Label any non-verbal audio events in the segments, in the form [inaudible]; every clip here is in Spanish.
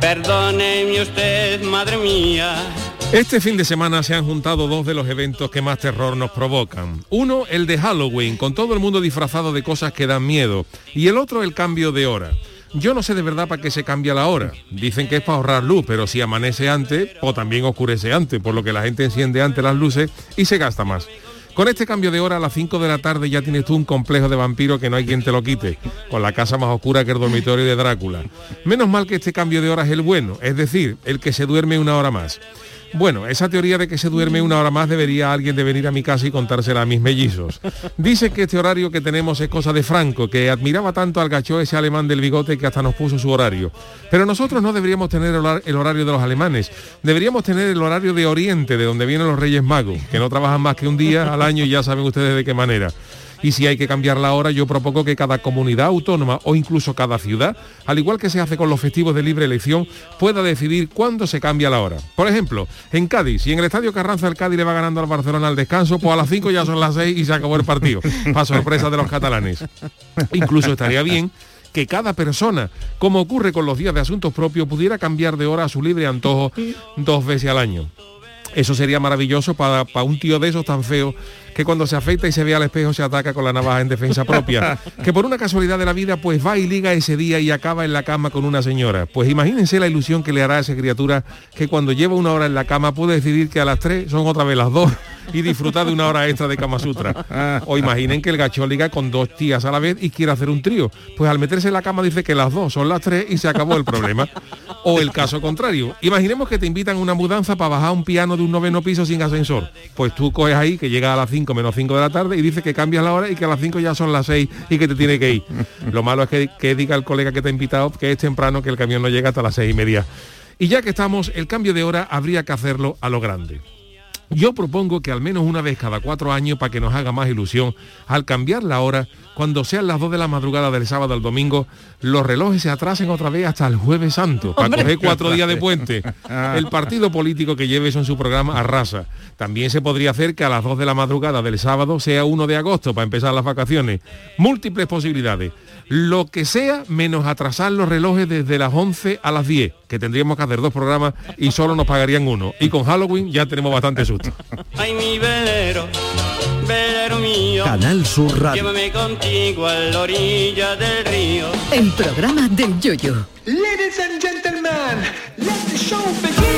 Perdóneme usted, madre mía. Este fin de semana se han juntado dos de los eventos que más terror nos provocan. Uno, el de Halloween, con todo el mundo disfrazado de cosas que dan miedo. Y el otro, el cambio de hora. Yo no sé de verdad para qué se cambia la hora. Dicen que es para ahorrar luz, pero si amanece antes, o también oscurece antes, por lo que la gente enciende antes las luces y se gasta más. Con este cambio de hora a las 5 de la tarde ya tienes tú un complejo de vampiro que no hay quien te lo quite, con la casa más oscura que el dormitorio de Drácula. Menos mal que este cambio de hora es el bueno, es decir, el que se duerme una hora más. Bueno, esa teoría de que se duerme una hora más debería alguien de venir a mi casa y contársela a mis mellizos. Dice que este horario que tenemos es cosa de Franco, que admiraba tanto al gacho ese alemán del bigote que hasta nos puso su horario. Pero nosotros no deberíamos tener el horario de los alemanes, deberíamos tener el horario de Oriente, de donde vienen los Reyes Magos, que no trabajan más que un día al año y ya saben ustedes de qué manera y si hay que cambiar la hora, yo propongo que cada comunidad autónoma o incluso cada ciudad, al igual que se hace con los festivos de libre elección, pueda decidir cuándo se cambia la hora. Por ejemplo, en Cádiz, si en el Estadio Carranza el Cádiz le va ganando al Barcelona al descanso, pues a las 5 ya son las 6 y se acabó el partido, para sorpresa de los catalanes. Incluso estaría bien que cada persona, como ocurre con los días de asuntos propios, pudiera cambiar de hora a su libre antojo dos veces al año. Eso sería maravilloso para, para un tío de esos tan feo que cuando se afeita y se ve al espejo se ataca con la navaja en defensa propia. [laughs] que por una casualidad de la vida pues va y liga ese día y acaba en la cama con una señora. Pues imagínense la ilusión que le hará a esa criatura que cuando lleva una hora en la cama puede decidir que a las tres son otra vez las dos y disfrutar de una hora extra de Kama Sutra. O imaginen que el gacho liga con dos tías a la vez y quiere hacer un trío. Pues al meterse en la cama dice que las dos son las tres y se acabó el problema. O el caso contrario. Imaginemos que te invitan a una mudanza para bajar un piano de un noveno piso sin ascensor. Pues tú coges ahí que llega a las 5 menos 5 de la tarde y dice que cambias la hora y que a las 5 ya son las 6 y que te tiene que ir. [laughs] Lo malo es que, que diga el colega que te ha invitado que es temprano, que el camión no llega hasta las 6 y media. Y ya que estamos, el cambio de hora habría que hacerlo a lo grande. Yo propongo que al menos una vez cada cuatro años, para que nos haga más ilusión, al cambiar la hora, cuando sean las 2 de la madrugada del sábado al domingo, los relojes se atrasen otra vez hasta el jueves santo, para coger cuatro días de [laughs] puente. El partido político que lleve eso en su programa arrasa. También se podría hacer que a las 2 de la madrugada del sábado sea 1 de agosto, para empezar las vacaciones. Múltiples posibilidades. Lo que sea, menos atrasar los relojes desde las 11 a las 10, que tendríamos que hacer dos programas y solo nos pagarían uno. Y con Halloween ya tenemos bastante susto. [laughs] Ay, mi velero, velero mío. Canal Sur Radio. Llévame contigo a la orilla del río. El programa del Yoyo. Ladies and gentlemen, let the show begin.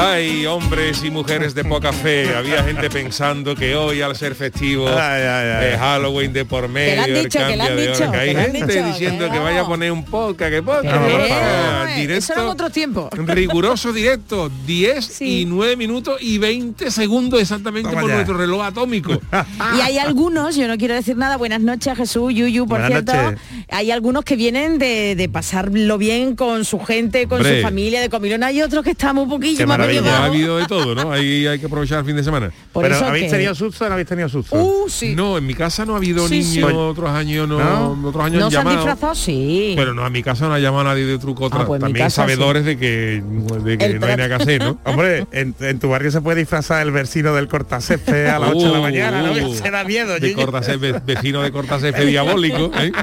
Ay, hombres y mujeres de poca fe. Había gente [laughs] pensando que hoy al ser festivo, Ay, ay, ay. eh, Halloween de por medio, lo han el dicho, que lo cambio han de hora, dicho, que hay que han gente dicho, diciendo que que, vaya a poner un podcast, que podcast, Que por no, favor, eh, directo. eso eran otros tiempos. Riguroso directo, 10 Sí. y 9 minutos y 20 segundos exactamente Toma por ya. nuestro reloj atómico. [laughs] Y hay algunos, yo no quiero decir nada, buenas noches Jesús, Yuyu, por Buenas cierto. noches. Hay algunos que vienen de, de pasarlo bien con su gente, con Hombre. su familia, de comilón. Hay otros que estamos un poquillo Qué más maravilla. Ha habido de todo, ¿no? Ahí hay que aprovechar el fin de semana. Por Pero ¿habéis que- tenido susto o no habéis tenido susto? Uh, sí. No, en mi casa no ha habido Sí, sí. niños, otros años no, ¿No? otros años ¿No han se han llamado. disfrazado? Sí. Pero no, a mi casa no ha llamado nadie de truco otra. Ah, pues También casa sabedores de que, de que no hay nada que hacer, ¿no? [laughs] Hombre, en, en tu barrio se puede disfrazar el vecino del cortacésped a las 8 de la Uh, mañana, ¿no? uh. [laughs] Se da miedo. De. Cortacésped, vecino de Cortacésped diabólico. ¿eh? [laughs]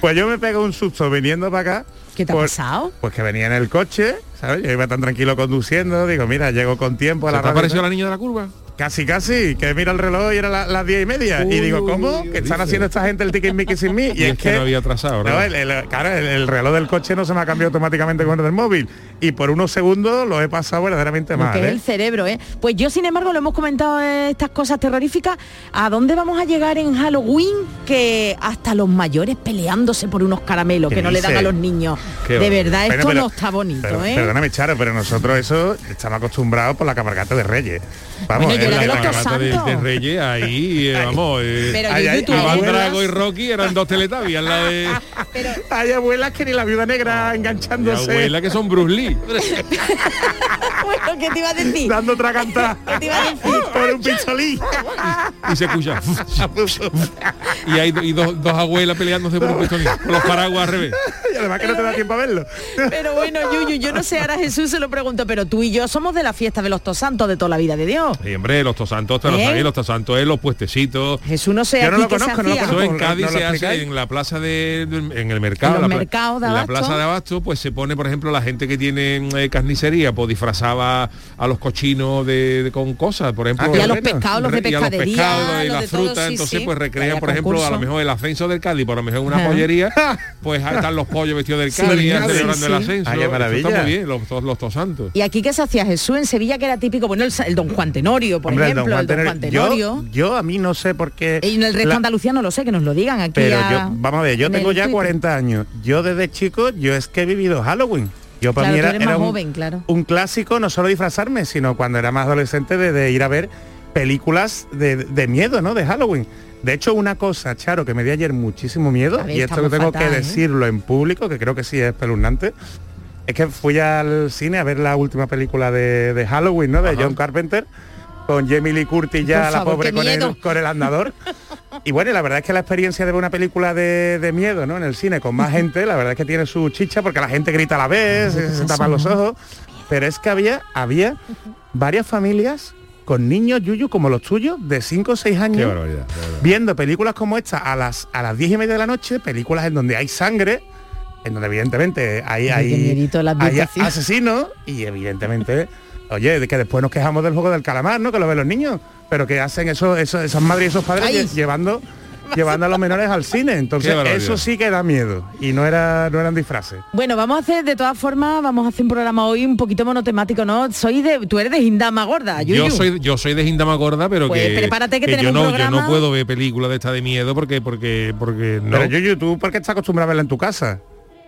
Pues yo me pego un susto viniendo para acá. ¿Qué te ha pues- pasado? Pues que venía en el coche, ¿sabes? Yo iba tan tranquilo conduciendo, digo, mira, llego con tiempo a ¿Se la te ha parecido la niña de la curva? Casi, casi, que mira el reloj y era la- las diez y media. y digo, ¿cómo? uy, que están dice. haciendo esta gente el ticket Mickey sin mí. [laughs] Y, es que, no había atrasado, No, el, el- claro, el, el reloj del coche no se me ha cambiado automáticamente con el del móvil. Y por unos segundos lo he pasado verdaderamente mal. que es ¿eh? el cerebro, ¿eh? Pues yo, sin embargo, lo hemos comentado estas cosas terroríficas. ¿A dónde vamos a llegar en Halloween? Que hasta los mayores peleándose por unos caramelos ¿Qué que no le dan a los niños. Qué de verdad, Bueno, esto pero- no está bonito, pero- ¿eh? Perdóname, Charo, pero nosotros eso estamos acostumbrados por la cabalgata de Reyes. Vamos, Bueno, la la- de la- de, Reyes, ahí, eh, vamos. eh, Pero Ay, Yuyu, ay, tú ay, Iván abuelas- Drago y Rocky eran dos teletabias, al lado de [laughs] Hay abuelas que ni la viuda negra enganchándose, abuela que son Bruce Lee. [laughs] bueno, ¿qué te iba a decir? dando otra cantada [laughs] ¿Qué te iba a decir? por un pistolín. Y se escucha. y hay y dos, dos abuelas peleándose por un pistolín. Con los paraguas al revés. y además que no te da tiempo a verlo. Pero bueno, Yuyu, yo no sé, ahora Jesús se lo pregunto, pero tú y yo somos de la fiesta de los tosantos de toda la vida de Dios. Y hombre, los tosantos, te lo ¿Eh? sabéis, los tosantos es los puestecitos. Jesús no sé Yo no aquí lo conozco, no lo en Cádiz ¿No lo se hace en la plaza de en el mercado, En los la mercados de la plaza de abasto, pues se pone, por ejemplo, la gente que tiene eh, carnicería, pues disfrazaba a los cochinos de, de- con cosas, por ejemplo, Ah, y a los pescados, los de y a los pescados y todo, frutas, sí, entonces sí. pues recrean, por ejemplo, a lo mejor el ascenso del Cádiz, por lo mejor en una pollería, [laughs] pues ahí están los pollos vestidos del Cádiz, sí, celebrando el ascenso. Maravilla. Está muy bien, los, tosantos. Y aquí qué se hacía Jesús en Sevilla que era típico, bueno, el, el don Juan Tenorio, por Hombre, el ejemplo, don el don Juan Juan Tenorio. Tenorio. Yo, yo a mí no sé por qué. Y en el resto la- de Andalucía no lo sé, que nos lo digan aquí. Pero a- yo, vamos a ver, yo en tengo ya Twitter. 40 años. Yo desde chico, yo es que he vivido Halloween. Yo para Claro, mí era, un, joven, claro. un clásico, no solo disfrazarme, sino cuando era más adolescente de, de ir a ver películas de, de miedo, ¿no? De Halloween. De hecho, una cosa, Charo, que me dio ayer muchísimo miedo, ver, y esto tengo fatal, que ¿eh? decirlo en público, que creo que sí es espeluznante, es que fui al cine a ver la última película de, de Halloween, ¿no? De Ajá. John Carpenter, con Jamie Lee Curtis ya, Por la favor, pobre con el, con el andador. [laughs] Y bueno, y la verdad es que la experiencia de ver una película de, de miedo, ¿no? En el cine con más gente, la verdad es que tiene su chicha porque la gente grita a la vez, se, se tapan los ojos. Pero es que había, había varias familias con niños yuyu como los tuyos, de 5 o 6 Qué años, barbaridad. qué barbaridad. viendo películas como esta a las a las 10 y media de la noche, películas en donde hay sangre, en donde evidentemente hay, hay, hay asesinos y evidentemente, oye, de que después nos quejamos del juego del calamar, ¿no? Que lo ven los niños, pero que hacen eso, eso- esas madres y esos padres Ay. llevando llevando a los menores al cine. Entonces eso sí que da miedo y no era no eran disfraces. Bueno, vamos a hacer, de todas formas, vamos a hacer un programa hoy un poquito monotemático, ¿no? Soy de, tú eres de Gindama gorda, Yuyu. Yo soy, yo soy de Gindama Gorda, pero Pues que, prepárate que yo tenemos no, un yo no puedo ver películas de esta de miedo porque porque porque no. Pero yo YouTube, ¿por qué estás acostumbrado a verla en tu casa?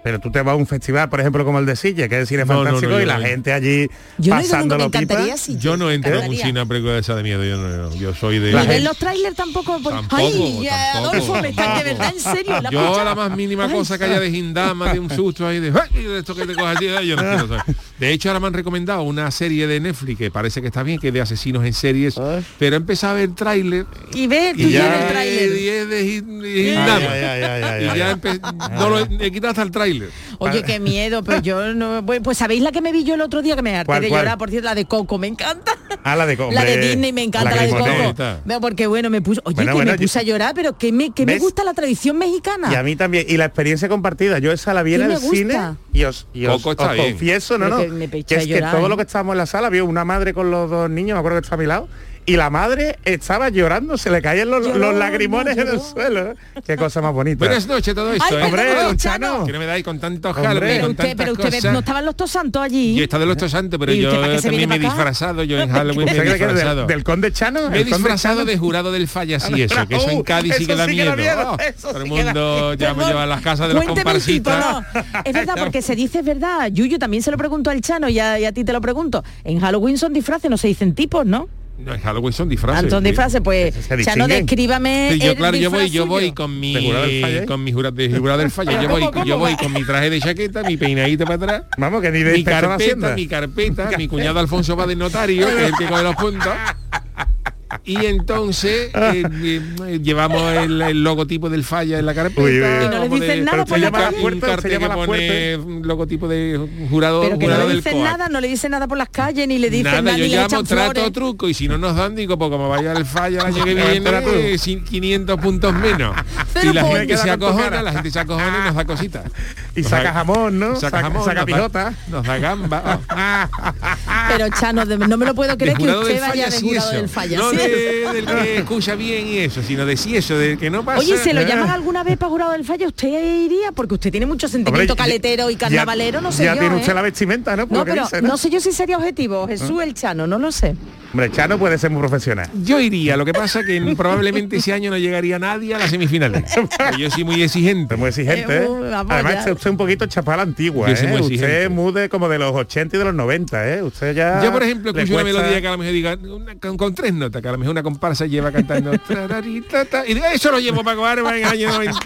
Pero tú te vas a un festival, por ejemplo, como el de Sille, que es el cine No, no, fantástico, no, y yo la no. gente allí Yo no he ido nunca, me pasándolo pipa. encantaría sí. yo no entro en un encantaría. cine a película de esa de miedo, yo no, yo soy de ¿Y los trailers tampoco? Por- Tampoco, Ay, ya, tampoco, Adolfo, me está de verdad, en serio. la Yo pucha. a la más mínima Ay, cosa que haya de Gindama, de un susto ahí, de, ¡ay! de esto que te cojas así, ay, yo no quiero saber. De hecho, ahora me han recomendado una serie de Netflix que parece que está bien, que es de asesinos en series, pero he empezado a ver tráiler Y ve, tú y ya el tráiler. y es de Gin- de Ay, Gindama. ay, ay, ay, ay, Y ay, ya ay. no lo he quitado hasta el tráiler. Oye, qué miedo, pero yo no... Pues, pues sabéis la que me vi yo el otro día que me harté ¿Cuál, de cuál? llorar, por cierto, la de Coco, me encanta. Ah, la de Co- la de Disney me encanta, la, de Coco. Porque bueno, me puso, oye, Bueno, que bueno, me puse yo- a llorar, pero que me, que me gusta la tradición mexicana. Y a mí también. Y la experiencia compartida. Yo esa la vi en ¿Qué el cine y os, y os, Coco está os bien. confieso, no, no. que me Que, es que todo ¿eh? lo que estábamos en la sala, vio una madre con los dos niños, me acuerdo que está a mi lado, y la madre estaba llorando, se le caían los, Lloró, los lagrimones en el suelo. Qué cosa más bonita. Buenas noches todo esto, Ay, ¿eh? Hombre, don Chano. Que no me dais con tantos con usted, tantas pero usted ve- cosas. no estaban los tosantos allí. Yo está de los tosantes, pero ¿Y yo también me he disfrazado, yo en Halloween me ¿Usted he disfrazado. del, conde Chano? Me he ¿El conde disfrazado de jurado del falla sí eso, que eso en Uh, Cádiz sí que da miedo. todo el mundo ya me lleva a las casas de los comparsitas. Es verdad, porque se dice es verdad. Yuyu también se lo pregunto al Chano y a, y a ti te lo pregunto. En Halloween son disfraces, no se dicen tipos, ¿no? No, en Halloween son disfraces. Tantos sí. disfrases, pues Se Chano, descríbame. Sí, yo el claro, yo voy, yo voy con mi ¿De jurado del falla, eh? con mi jurado, de jurado del falla. Yo voy, ¿Cómo, cómo yo voy con mi traje de chaqueta, mi peinadito para atrás. Vamos, que ni de mi carpeta, mi carpeta, mi [laughs] cuñado Alfonso va de notario, que es el que coge los puntos. Y entonces [laughs] eh, eh, llevamos el, el logotipo del falla en la carpeta. Uy, uy, uy. Y no les dicen de- nada Pero por se la calle. un se cartel que pone logotipo de jurado, Pero que no jurado le del dicen nada, no le dicen nada por las calles, ni le dicen Nada, nada, yo ni le llamo, trato flores. truco y si no nos dan, digo, pues como vaya el falla el año que viene, sin 500 puntos menos. Cero [laughs] y la gente se con tu acojona, cara. la gente se acojona y nos da cositas. Y saca jamón, ¿no? Saca jamón, saca nos da- pijota. Nos da gamba. [laughs] Pero Chano, no me lo puedo creer que usted vaya falla, de jurado del falla. No sí. De- del que escucha bien y eso, sino de sí eso, de que no pasa. Oye, ¿se lo llaman alguna vez para jurado del falla? ¿Usted iría? Porque usted tiene mucho sentimiento Hombre, caletero y ya- carnavalero, no sé ya yo, tiene ¿eh? usted la vestimenta, ¿no? Por No, pero dice, no sé yo si sería objetivo. Jesús el Chano, no lo sé. Hombre, Chano puede ser muy profesional. Yo iría, lo que pasa que probablemente ese año no llegaría nadie a las semifinales. [laughs] Yo soy muy exigente. Muy exigente, Eh, Además, ya. usted un poquito chapal antigua, Yo soy ¿eh? muy Usted exigente. es muy de como de los 80 y de los 90, ¿eh? Usted ya... Yo, por ejemplo, escucho una cuesta- melodía que a lo mejor diga una- con, con tres notas, que a lo mejor una comparsa lleva cantando [laughs] y eso lo llevo para Barba en el año 90,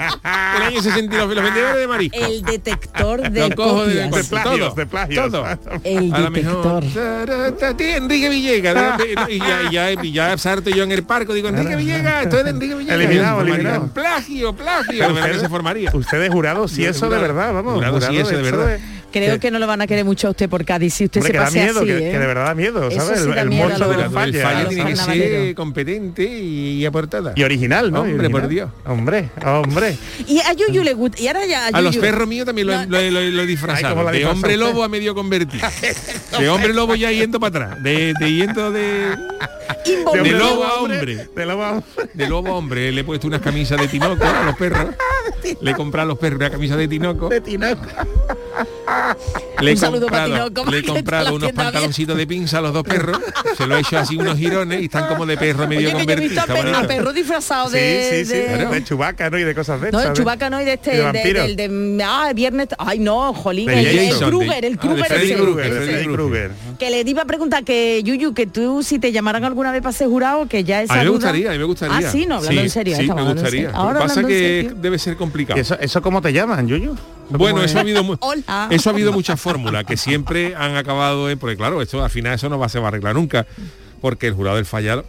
el año 62, los vendedores de marisco. El detector de Lo cojo de, copias. De plagios, todo, de plagios. todo. El a lo mejor detector. Enrique Villegas de- y ya, ya, salto yo en el parque digo Enrique Villegas esto es de Enrique Villegas Eliminado, eliminado. plagio plagio de se formaría Usted es jurado, si eso de verdad, vamos. jurado si eso de verdad. Creo que no lo van a querer mucho a usted por Cádiz si usted Hombre, se que da pase miedo, así, que, ¿eh? que de verdad da miedo, ¿sabes? sí el el miedo a monstruo los- del el falla. tiene que ser competente y aportada Y original, ¿no? Hombre, por. Dios. Hombre, hombre. Y a Yuyu le gusta. Y ahora ya a, A los perros míos también lo, lo lo he- lo he Ay, disfrazado. ¿cómo lo ha de hombre usted? lobo a medio convertido. [laughs] de hombre lobo ya yendo para atrás. De, de yendo de, De lobo a hombre. De lobo a hombre. de lobo a hombre. Le he puesto unas camisas de tinoco a los perros. [laughs] Le he comprado a los perros una camisa de tinoco. De tinaco. [laughs] Le he Un saludo para comprado, le he comprado unos pantaloncitos de pinza a los dos perros. Se lo he hecho así unos girones y están como de perro medio Oye, que yo he visto convertido. a, a perro disfrazado Sí, de... sí, sí. de- De, Chubaca, ¿no? Y de cosas de No, el ¿eh? Chubaca no, y de este, de de- del de, ah, viernes, ay no, jolín, De el, el de- Kruger, el ah, de Kruger Freddy ese, Krueger, de ese. Krueger. Que le iba a preguntar que Yuyu, que tú si te llamaran alguna vez para ser jurado, que ya esa A mí me gustaría, a mí me gustaría. Ah, sí, no, hablando en serio. Sí, me gustaría. Ahora pasa hablando en que serio. debe ser complicado. ¿Y eso, ¿Eso cómo te llaman, Yuyu? Bueno, ¿Cómo eso ha habido mu- Hola. eso ha habido muchas fórmulas que siempre han acabado en, porque claro, esto al final eso no va, se va a arreglar nunca, porque el jurado del fallar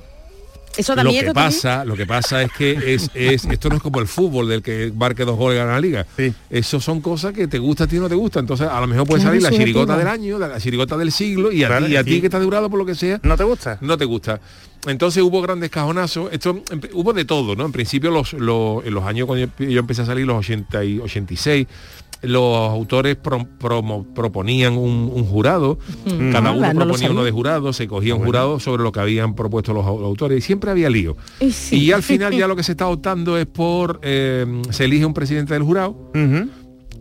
Eso da lo miedo que también. pasa, lo que pasa es que es, es esto no es como el fútbol del que marque dos goles gana la liga. Sí. Eso son cosas que te gusta a ti o no te gusta. Entonces a lo mejor puede salir la chirigota del año, la chirigota del siglo y a Claro, ti, y a ti que estás jurado por lo que sea, ¿No te gusta? no te gusta. Entonces hubo grandes cajonazos, esto hubo de todo, ¿no? En principio los, los- en los años cuando yo, yo empecé a salir, los 80 y 86, los autores pro- proponían un, un jurado, cada Ah, uno no lo proponía uno de jurado, se cogía un jurado sobre lo que habían propuesto los, au- autores y siempre había lío. Y sí. Y al final ya [laughs] lo que se está optando es por, eh, se elige un presidente del jurado.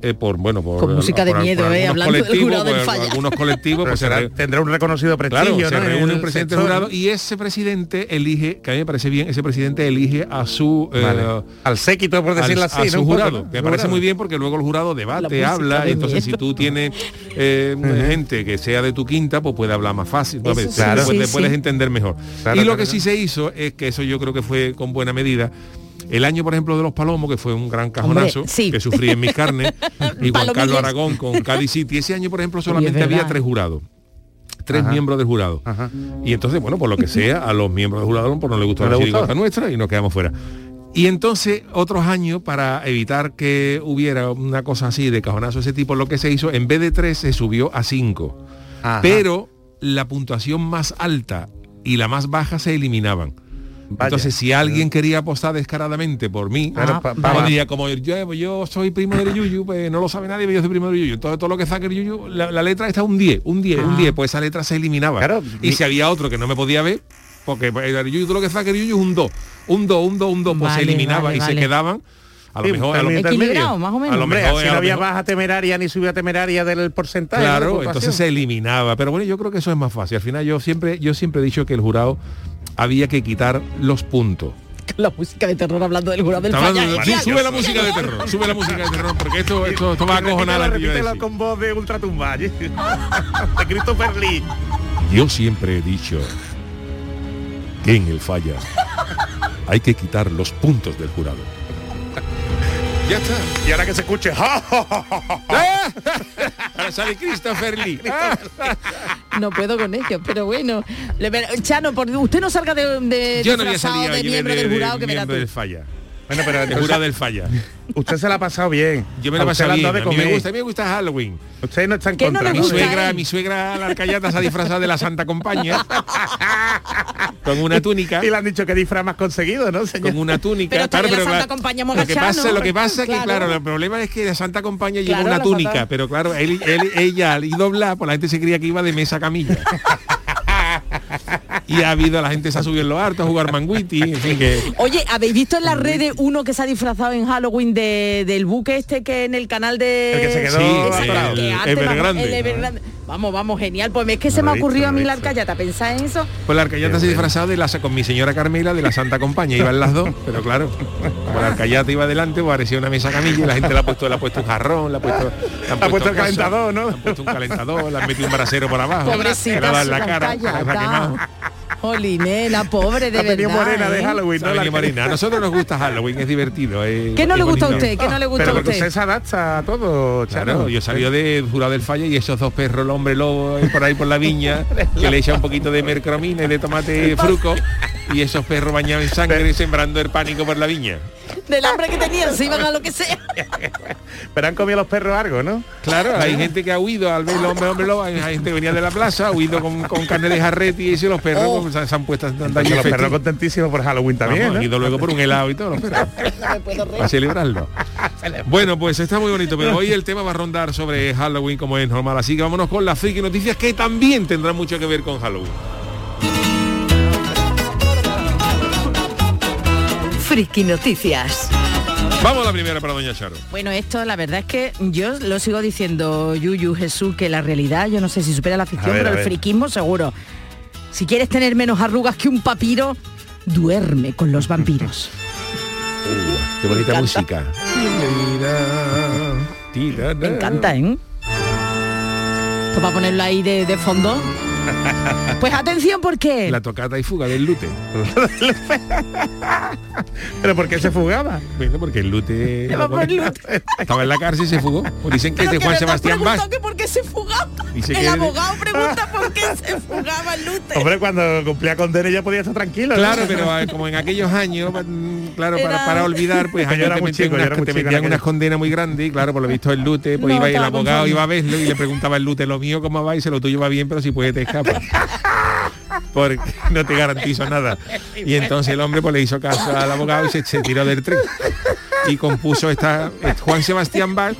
Eh, por bueno por Con música de por- miedo, por eh, algunos hablando del colectivos, jurado del por falla. algunos colectivos Pero pues se será- tendrá un reconocido Claro, prestigio, se ¿no? En reúne un presidente sector. jurado y ese presidente elige, que a mí me parece bien, ese presidente elige a su eh. Al séquito, por al- decirlo a así, su ¿no? Jurado. Me parece jurado. muy bien porque luego el jurado debate, habla, de y entonces si tú tienes eh, gente que sea de tu quinta, pues puede hablar más fácil, ¿no? Te- sí, puedes- sí. puedes entender mejor. Claro, y lo claro, que sí se hizo es que eso yo creo que fue con buena medida. El año, por ejemplo, de los Palomos, que fue un gran cajonazo, Hombre, sí. que sufrí en mis carnes, [laughs] y Juan. Carlos Aragón con [laughs] Cádiz City. Ese año, por ejemplo, solamente había tres jurados. Tres Ajá. miembros del jurado. Ajá. Y entonces, bueno, por lo que sea, a los miembros del jurado pues no les gustó ¿No la chirigota nuestra y nos quedamos fuera. Y entonces, otros años, para evitar que hubiera una cosa así de cajonazo de ese tipo, lo que se hizo, en vez de tres, se subió a cinco. Ajá. Pero la puntuación más alta y la más baja se eliminaban. Vaya. Entonces, si alguien quería apostar descaradamente por mí, Ah, pa- vale. pa- diría, como yo, yo soy primo del Yuyu, pues no lo sabe nadie, pero yo soy primo del Yuyu. Entonces todo lo que saque el Yuyu, la, la letra está un 10, un 10, un Ah. 10, pues esa letra se eliminaba. Claro, y mi- si había otro que no me podía ver, porque el Yuyu, todo lo que saque el Yuyu es un 2, un 2, un 2, un 2, pues se eliminaba vale, y se quedaban. A lo Sí, mejor, a lo, Equilibrado, más o menos. A lo Hombre, mejor, así a no había mejor- baja temeraria ni subida temeraria del porcentaje. Claro, entonces se eliminaba. Pero bueno, yo creo que eso es más fácil. Al final yo siempre, yo siempre he dicho que el jurado había que quitar los puntos. [laughs] La música de terror hablando del jurado del Está hablando falla. de- sí, Genial. sube la música de terror, sube la música de terror, porque esto, esto, esto va a acojonar a repítelo con voz de ultratumba. [laughs] de Christopher Lee. Yo siempre he dicho que en el falla hay que quitar los puntos del jurado. Ya está. Y ahora que se escuche. ¡ja, ja, ja, ja, ja! [laughs] Ahora sale Christopher Lee. [laughs] No puedo con ello, pero bueno. Chano, por, usted no salga de, de Yo no voy a disfrazado salir de miembro del jurado que tú. del falla. Bueno, pero [laughs] El entonces, jurado del falla. usted se la ha pasado bien. Yo me lo A usted paso le han bien. dado A de mí me gusta, a mí me gusta Halloween. Usted no está en ¿Qué no contra, Mi suegra, mi suegra la alcayata se ha disfrazado de la Santa Compañía con una túnica. Y le han dicho que disfraz más conseguido, ¿no, señor? con una túnica. Pero la Santa claro, Compañía lo que pasa, lo que pasa es que Claro. claro, el problema es que la Santa Compañía lleva Claro, una la túnica, Santa- pero claro, él, él- ella al ir doblar, pues la gente se creía que iba de mesa a camilla. [laughs] y ha habido, la gente se ha subido en los hartos a jugar manguiti, en fin que. Oye, ¿habéis visto en las redes uno que se ha disfrazado en Halloween de, del buque este que en el canal de... El que se quedó Sí, el Evergrande. Evergrande. Vamos, vamos, genial. Pues es que se me ha ocurrido a mí la arcayata. ¿Pensá en eso? Pues la arcayata se bueno. disfrazado de la, con mi señora Carmela de la Santa Compañía, iban las dos, pero claro, como la arcayata iba adelante, pues parecía una mesa camilla y la gente le ha puesto, le ha puesto un jarrón, le ha puesto, le han Ha puesto el calentador, ¿no? le han puesto un calentador, le han metido un brasero por abajo, Pobrecita, su la cara, la arcayata. Jolinela, pobre de verdad. morena de ¿eh? Halloween, Se ¿no? La morena. A nosotros nos gusta Halloween, es divertido. es- ¿Qué no le gusta a usted? ¿Qué no le gusta Pero a usted? usted se adapta a todo, Chano. Claro, yo salió de jurado del falla y esos dos perros, el hombre lobo eh, por ahí por la viña, [laughs] que le echa un poquito de mercromina y de tomate fruco, y esos perros bañados en sangre sembrando el pánico por la viña. Del hambre que tenían, se iban a lo que sea. [laughs] Pero han comido los perros algo, ¿no? Claro, hay gente que ha huido al ver el hombre, hombre lobo, hay gente que venía de la plaza, ha huido con, con carne de jarrete y eso, y los perros Oh. pues, se, se han puesto a los perros contentísimos por Halloween también, Vamos, ¿no? han ido luego por un helado y todo, los perros. [laughs] Para celebrarlo. [laughs] Bueno, pues está muy bonito, pero hoy el tema va a rondar sobre Halloween como es normal. Así que vámonos con las friki noticias que también tendrán mucho que ver con Halloween. Friki Noticias. Vamos a la primera para Doña Charo. Bueno, esto la verdad es que yo lo sigo diciendo, Yuyu, Jesús, que la realidad, yo no sé si supera la ficción, ver, pero el friquismo seguro. Si quieres tener menos arrugas que un papiro, duerme con los vampiros. [laughs] Qué bonita música. Me encanta, ¿eh? Esto para ponerlo ahí de, de fondo. Pues atención porque... La tocata y fuga del lute. Pero ¿por qué se fugaba? Bueno, porque el lute, estaba en la cárcel y se fugó. Pues dicen que es de Pero Juan que me Sebastián Bach. que por qué se fugaba. Dice el que- abogado pregunta por qué se fugaba el lute. Hombre, cuando cumplía condena ya podía estar tranquilo. ¿no? Claro, pero eh, como en aquellos años, mm, claro, para, Era- para olvidar, pues Yo años era te muy metían, chico, yo unas, era muy te chico metían unas condenas muy grandes y claro, por lo visto el lute, pues No, iba y el abogado iba a verlo y le preguntaba el lute, lo mío cómo va y se lo tuyo va bien, pero si puede te escapa. Porque no te garantizo nada. Y entonces el hombre pues le hizo caso al abogado y se, se tiró del tren. Y compuso esta eh, Juan Sebastián Bach.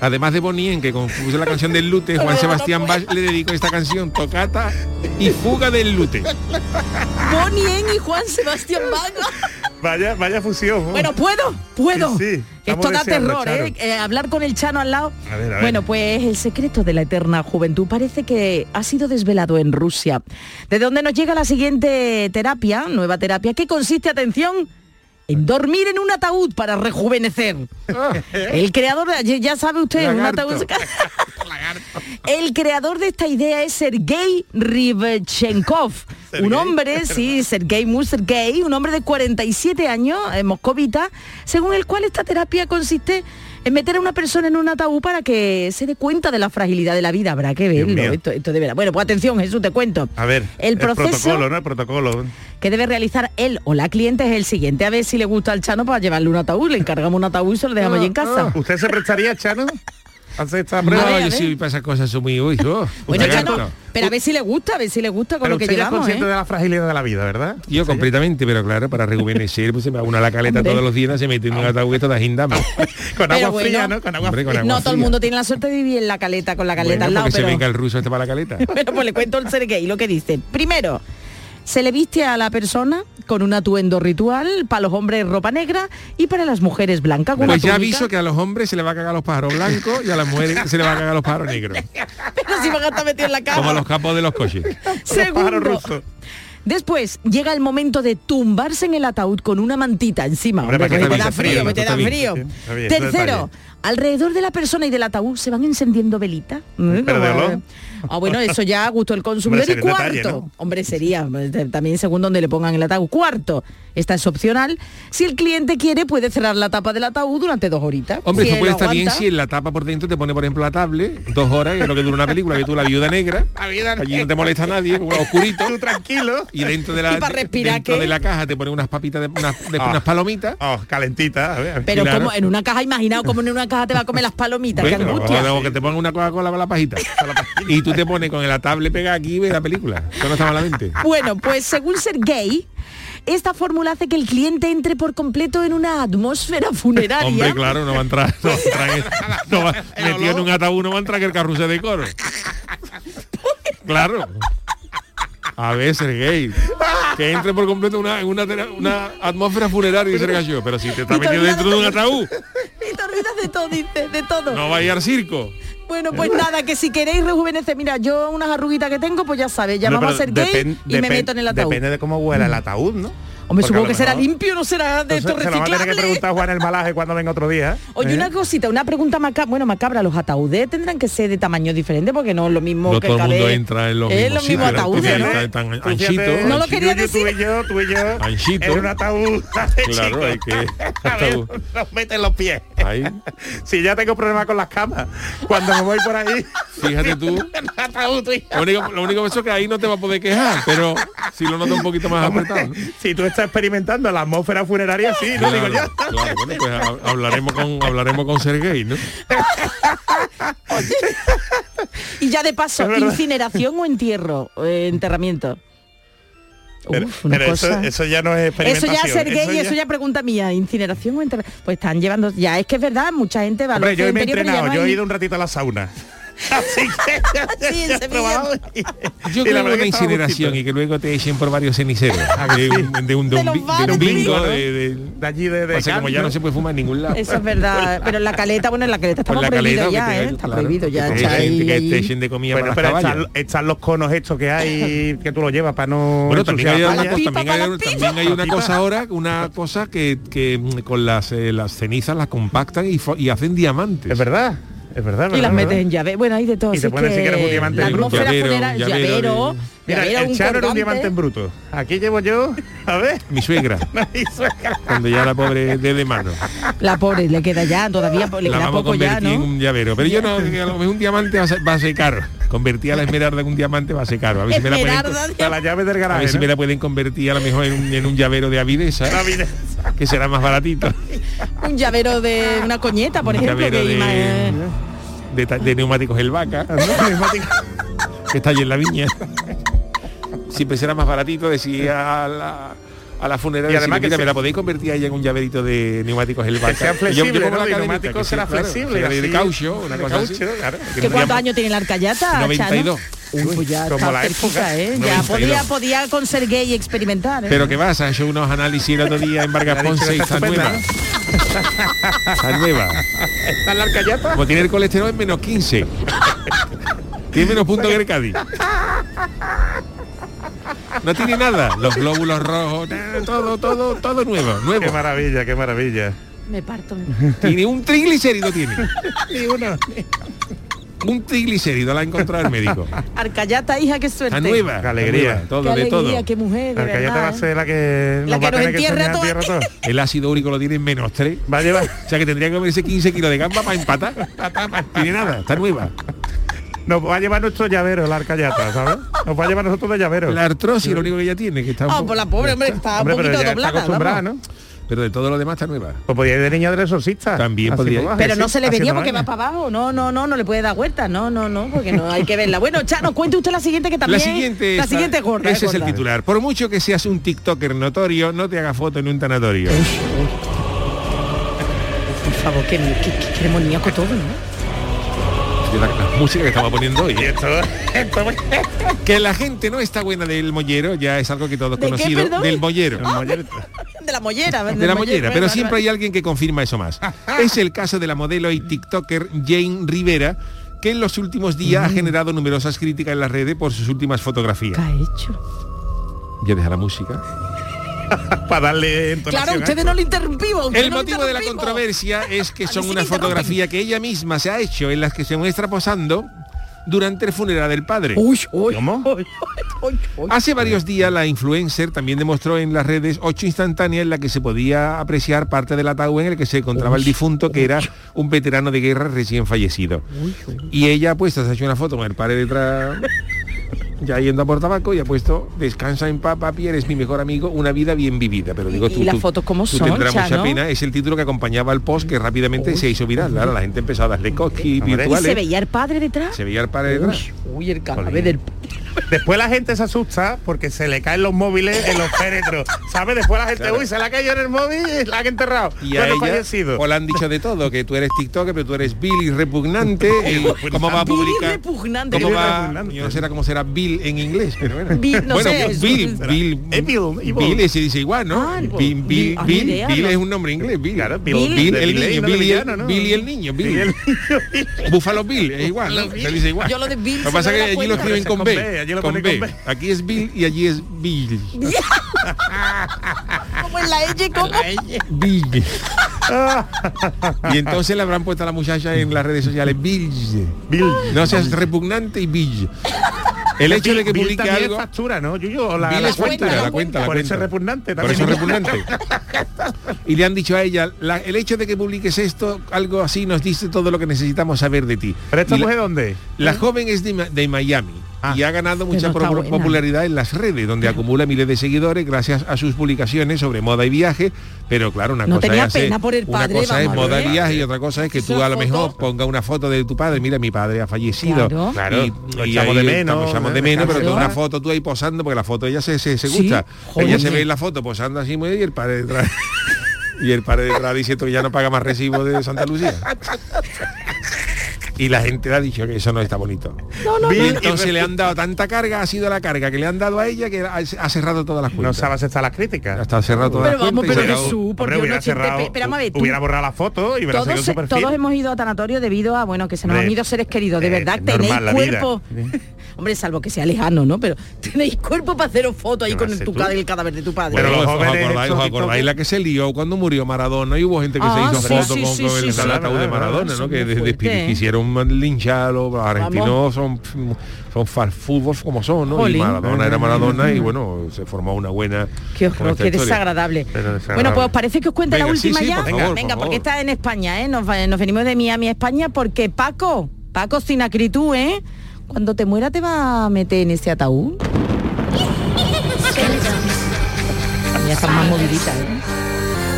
Además de Bonien, que compuso la canción del lute, Juan Sebastián Bach le dedicó esta canción, Tocata y Fuga del lute. Bonien y Juan Sebastián Bach. Vaya, vaya fusión. ¿no? Bueno, ¿puedo? ¿Puedo? Sí, Esto da terror. ¿eh? Eh, Hablar con el Chano al lado. A ver, a ver. Bueno, pues el secreto de la eterna juventud parece que ha sido desvelado en Rusia. De donde nos llega la siguiente terapia, nueva terapia, que consiste, atención, en dormir en un ataúd para rejuvenecer. [laughs] El creador, de- ya sabe usted, un ataúd... [laughs] El creador de esta idea es Sergei Rivchenkov, un hombre, sí, Sergei Sergei, un hombre de 47 años, eh, moscovita, según el cual esta terapia consiste en meter a una persona en un ataúd para que se dé cuenta de la fragilidad de la vida. Habrá que verlo, esto, esto de verdad. Bueno, pues atención, Jesús, te cuento. A ver, el proceso protocolo, ¿no? El protocolo. que debe realizar él o la cliente es el siguiente. A ver si le gusta al Chano para llevarle un ataúd. Le encargamos un ataúd y se lo dejamos allí en casa. ¿Usted se prestaría, Chano? ¿Hace esta No, prueba? A yo sí para esas cosas soy muy uy, oh, [laughs] Bueno, pero a ver si le gusta, a ver si le gusta con Pero lo que usted ya es llevamos. consciente ¿eh? de la fragilidad de la vida, ¿verdad? Yo completamente, pero claro, para rejuvenecer, pues se me va una la caleta Hombre. todos los días, se mete en un ataúd esto de agindama. [laughs] Con agua bueno. fría, ¿no? Con agua Hombre, con fría. agua No todo el mundo tiene la suerte de vivir en la caleta con la caleta Bueno, al lado, pero... se venga el ruso este para la caleta. [laughs] Bueno, pues le cuento el Sergei lo que dice. Primero, se le viste a la persona con un atuendo ritual, para los hombres ropa negra y para las mujeres blanca. Pues ya túnica. aviso que a los hombres se le va a cagar los pájaros blancos y a las mujeres se le va a cagar los pájaros negros. [laughs] Pero si van a estar metidos en la Como cama. los capos de los coches. pájaros Segundo, rusos. Después llega el momento de tumbarse en el ataúd con una mantita encima. Hombre, que te da frío, que te da frío. Tercero, alrededor de la persona y del ataúd se van encendiendo velitas. ¿eh? Ah, bueno, eso ya a gusto del consumidor. Hombre, y cuarto, detalle, ¿no? hombre, sería eh, también según donde le pongan el ataúd. Cuarto, esta es opcional. Si el cliente quiere, puede cerrar la tapa del ataúd durante dos horitas. Hombre, Si eso puede estar bien si en la tapa por dentro te pone, por ejemplo, la tablet, dos horas, que es lo que dura una película, que tú la viuda negra, allí no te molesta a nadie, como oscurito. Tú tranquilo. Y dentro de la ¿Y para respirar dentro qué? de la caja te ponen unas papitas de unas, de Ah. unas palomitas Oh, calentita. a ver. Pero Claro. como en una caja, imaginaos como en una caja te va a comer las palomitas, qué Bueno, angustia. o que te pongan una Coca-Cola [laughs] para la pajita y tú te pones con el tablet pegada aquí y ves la película eso no está malamente Bueno, pues según Sergey, esta fórmula hace que el cliente entre por completo en una atmósfera funeraria. Hombre, claro, no va a entrar, no va a entrar en- [laughs] no va- metido en un ataúd no va a entrar que el carrusel de coro. [laughs] Claro. A ver, Sergey, que entre por completo una, en una, atmósfera funeraria, dice el gallo, pero si te está olvidas dentro de un ataúd, Y te olvidas de todo, dice, de todo. no va a ir al circo. Bueno, pues nada, que si queréis rejuvenecer, mira, yo unas arruguitas que tengo, pues ya sabes, llamamos No, a depen- y me meto en el ataúd. Depende de cómo huela el ataúd, ¿no? Hombre, Porque supongo lo que será limpio, no será de esto se lo va a tener que reciclable. preguntar Juan el Malaje cuando venga otro día. Oye, ¿eh? una cosita, una pregunta macabra, bueno, macabra, los ataúdes tendrán que ser de tamaño diferente porque no es lo mismo No que todo el mundo entra en los es mismos los mismos sitios, ataúdes, ¿no? tan anchito. fíjate, No lo quería yo, decir. Tú y yo, tú y yo. Anchito. En un ataúd. [laughs] Claro, hay que- [laughs] A ver, nos meten los pies. Ahí. [laughs] Si ya tengo problemas con las camas, cuando me voy por ahí, Fíjate tú. Lo único, lo único eso es que ahí no te va a poder quejar, pero si lo notas un poquito más apretado. Si tú estás experimentando la atmósfera funeraria, sí, no digo. Claro, claro, bueno, pues ha- hablaremos con hablaremos con Sergey, ¿no? Y ya de paso, incineración o entierro, eh, enterramiento. Pero, Uf, pero eso, eso ya no es Eso experimentación. ya Sergey, eso ya pregunta mía, incineración o enterramiento. Pues están llevando, ya es que es verdad, mucha gente va a los Hombre, yo me he pero ya entrenado, yo he ido un ratito a la sauna. Así que [laughs] ya, Sí, ya he Sevilla. probado y- Yo y la creo verdad que una incineración y que luego te echen por varios ceniceros. [laughs] De un, de un, de un de un bingo, de, de- De allí de, de pasa que como ya no se puede fumar en ningún lado. Eso es verdad, pero en la caleta, bueno, en la caleta estamos la prohibido caleta, ya, ¿eh? Está claro, prohibido ya. que te echar echen- que ahí- te echen de comida Bueno, para echar los conos estos que hay, [laughs] que tú lo llevas para no Bueno, también hay, una, cosa, pipa, también, para hay, la pipa. también hay una Pipa. cosa ahora, una cosa que, que mm, con las, eh, las cenizas las compactan y hacen diamantes. Es verdad, es verdad. Y verdad, las metes en llave. Bueno, hay de todo. Y te pones si que quieres un diamante la atmósfera Llavero, funeraria- llavero llavero, Mira, el charo era un diamante en bruto. Aquí llevo yo, a ver. Mi suegra, [laughs] mi suegra. cuando ya la pobre de de mano. La pobre le queda ya, todavía le la queda vamos a poco ya, convertir en ¿no? un llavero. Pero yo no, a un diamante va a ser, va a ser caro. Convertir a la esmeralda en un diamante va a ser caro. A ver si me la pueden, A la llave del a garaje. ver si ¿no? me la pueden convertir a lo mejor en un, en un llavero de avidesa, vida. que será más baratito. [laughs] un llavero de una coñeta, por Un ejemplo, llavero que de, neumáticos el vaca, ¿no? [laughs] Que está allí en la viña. Siempre será más baratito decir a la, a la funeraria, Y además que se- me la podéis convertir ahí en un llaverito de neumáticos el vaca. sea Y yo- yo flexible, pongo ¿no? la Y cadenita, neumático que sí, será claro, flexible, será de, caucho, una De cosa así. claro. Que ¿Que no ¿Cuántos años tiene la arcayata? 92. Chano? Uy, pues ya como la cerquita, época. ¿eh? Ya 92. podía, podía con ser gay y experimentar, ¿eh? Pero que vas, ha hecho unos análisis el otro día en Vargas Ponce que y está nueva. Está nueva. ¿Está en la arcayata? Como tiene el colesterol en menos 15. Tiene menos puntos que el Cádiz. No tiene nada. Los glóbulos rojos, todo, todo, todo nuevo, Qué nuevo. maravilla, qué maravilla. Me parto. Tiene un triglicérido tiene. [laughs] Y uno. Un triglicérido la ha encontrado el médico. Arcayata, hija, qué suerte. Está nueva. Qué alegría. nueva, Todo, Qué de todo. qué mujer, de La arcayata va a verdad. ¿eh? ser la que La nos nos todo todo. El ácido úrico lo tiene en menos 3. Va a llevar. O sea que tendría que comerse 15 kilos de gamba para empatar. Tiene nada, está nueva. Nos va a llevar nuestro llavero, la arcayata, ¿sabes? Nos va a llevar nosotros de llavero. La artrosis lo único que ella tiene, que está un Ah, poco- pues la pobre, hombre, está Hombre, un pero poquito está acostumbrada. ¿no? Pero de todo lo demás está nueva. Pues podía ir de niña del exorcista. También Así podría ir. Pero no se le haciendo porque va para abajo. No, no, no, no le puede dar vueltas. No, no, no, porque no hay que verla. Bueno, Chano, cuente usted la siguiente que también. La siguiente, La es- siguiente es gorda. Ese es el titular. Por mucho que seas un TikToker notorio, no te haga foto en un tanatorio. Por favor, que, que, que, que demoníaco todo, ¿no? La, la música que estamos poniendo hoy. Y esto, [laughs] esto, Que la gente no está buena del mollero, ya es algo que todos ¿De conocido. del mollero. De la mollera. de la mollera, pero siempre hay alguien que confirma eso más. Es el caso de la modelo y TikToker Jane Rivera, que en los últimos días ha generado numerosas críticas en las redes por sus últimas fotografías. ¿Qué ha hecho? Ya deja la música. [laughs] para darle entonación Claro, ustedes no lo interrumpimos. El no motivo de la controversia [laughs] es que A mí son sí una fotografía que ella misma se ha hecho en las que se muestra posando durante el funeral del padre. Uy, uy, ¿Cómo? uy. Hace varios días la influencer también demostró en las redes ocho instantáneas en la que se podía apreciar parte del ataúd en el que se encontraba el difunto, que era un veterano de guerra recién fallecido. Y ella pues se ha hecho una foto con el padre detrás [laughs] ya yendo a por tabaco y ha puesto descansa en paz, papi, eres mi mejor amigo, una vida bien vivida. Pero digo, ¿Y tú, las tú- fotos cómo tú son, tendrás mucha Chano? pena. Es el título que acompañaba al post que rápidamente se hizo viral. Claro, la gente empezó a darle coquis Hombre. ¿Y virtuales. se veía el padre detrás? Se veía el padre detrás. Uy, el cadáver del... Después la gente se asusta porque se le caen los móviles en los féretros. ¿Sabes? Después la gente, uy, se la ha caído en el móvil y la han enterrado. Y a ella fallecido. o le han dicho de todo, que tú eres TikTok, pero tú eres Bill y repugnante. [laughs] y ¿Cómo va a publicar? repugnante. ¿Cómo va? Yo no sé cómo será Bill en inglés, pero bueno. Bill, no bueno, sé, pues Bill, Bill, Bill. Bill ese dice igual, ¿no? Ah, Bill, Bill, Bill, idea, Bill es un nombre inglés, Bill. Claro, Bill, Bill. El Bill, niño, no Bill, y el, niño, Bill. Buffalo Bill, es igual, ¿no? Se dice igual. Yo lo de Bill Lo que se pasa es que allí lo escriben con B, allí lo con ponen B. con B. Aquí es Bill y allí es Bill. [laughs] Como en la L, como... Bill. [laughs] y entonces le habrán puesto a la muchacha en las redes sociales Bill. Bill. No seas repugnante y Bill. El hecho de que Bill publique algo. es factura, ¿no? Yuyu, o la, Bill la es cuenta, la cuenta, la Por eso es repugnante Por también. eso es repugnante. [laughs] y le han dicho a ella, la- el hecho de que publiques esto, algo así, nos dice todo lo que necesitamos saber de ti. ¿Pero esta Y la- mujer dónde? La joven es de Miami Ah. y ha ganado mucha popularidad en las redes, donde acumula miles de seguidores gracias a sus publicaciones sobre moda y viaje. Pero claro, una No cosa tenía es pena por el una padre, cosa es vamos moda y viaje y otra cosa es que tú a lo mejor foto. ponga una foto de tu padre. Mira, mi padre ha fallecido. Claro. Claro, y, lo echamos de menos, estamos- echamos de ¿eh? menos, pero tú una foto tú ahí posando, porque la foto ella se, se, gusta. Ella se ve en la foto posando así muy bien y el padre detrás. [laughs] y el padre detrás diciendo que ya no paga más recibo de Santa Lucía. [laughs] Y la gente le ha dicho que eso no está bonito. No, no, y no. entonces le han dado tanta carga, ha sido la carga que le han dado a ella que ha, cerrado todas las No cuentas. sabes estar las críticas. Hasta cerrado todas Pero las vamos, cuentas. pero. Jesús, por hubiera no cerrado, pe- pero vamos a ver, tú- hubiera borrado la foto y hubiera Todos, se- todos hemos ido a tanatorio debido a bueno que se nos han ido seres queridos de eh, verdad tenéis normal la vida. Hombre salvo que sea lejano no pero [laughs] tenéis cuerpo para haceros fotos ahí ¿Qué con el, tu el cadáver de tu padre Pero Bueno, los ¿os jóvenes acordáis, os acordáis TikTokers- la que se lió cuando murió Maradona y hubo gente que Ah, se hizo sí, fotos sí, con, sí, con sí, el sí, ataúd de Maradona, ¿no? Que quisieron lincharlo, los argentinos son son far fútbol como son, ¿no? Jolín. Y Maradona era Maradona y bueno, se formó una buena Qué horror, qué desagradable. Bueno, pues os parece que os cuente la Venga, última sí, ya. por favor, Venga, por porque está en España, ¿eh? Nos, venimos de Miami a España porque Paco, Paco Sinacritú, ¿eh? Cuando te muera te va a meter en ese ataúd. Ya están más moviditas, ¿eh?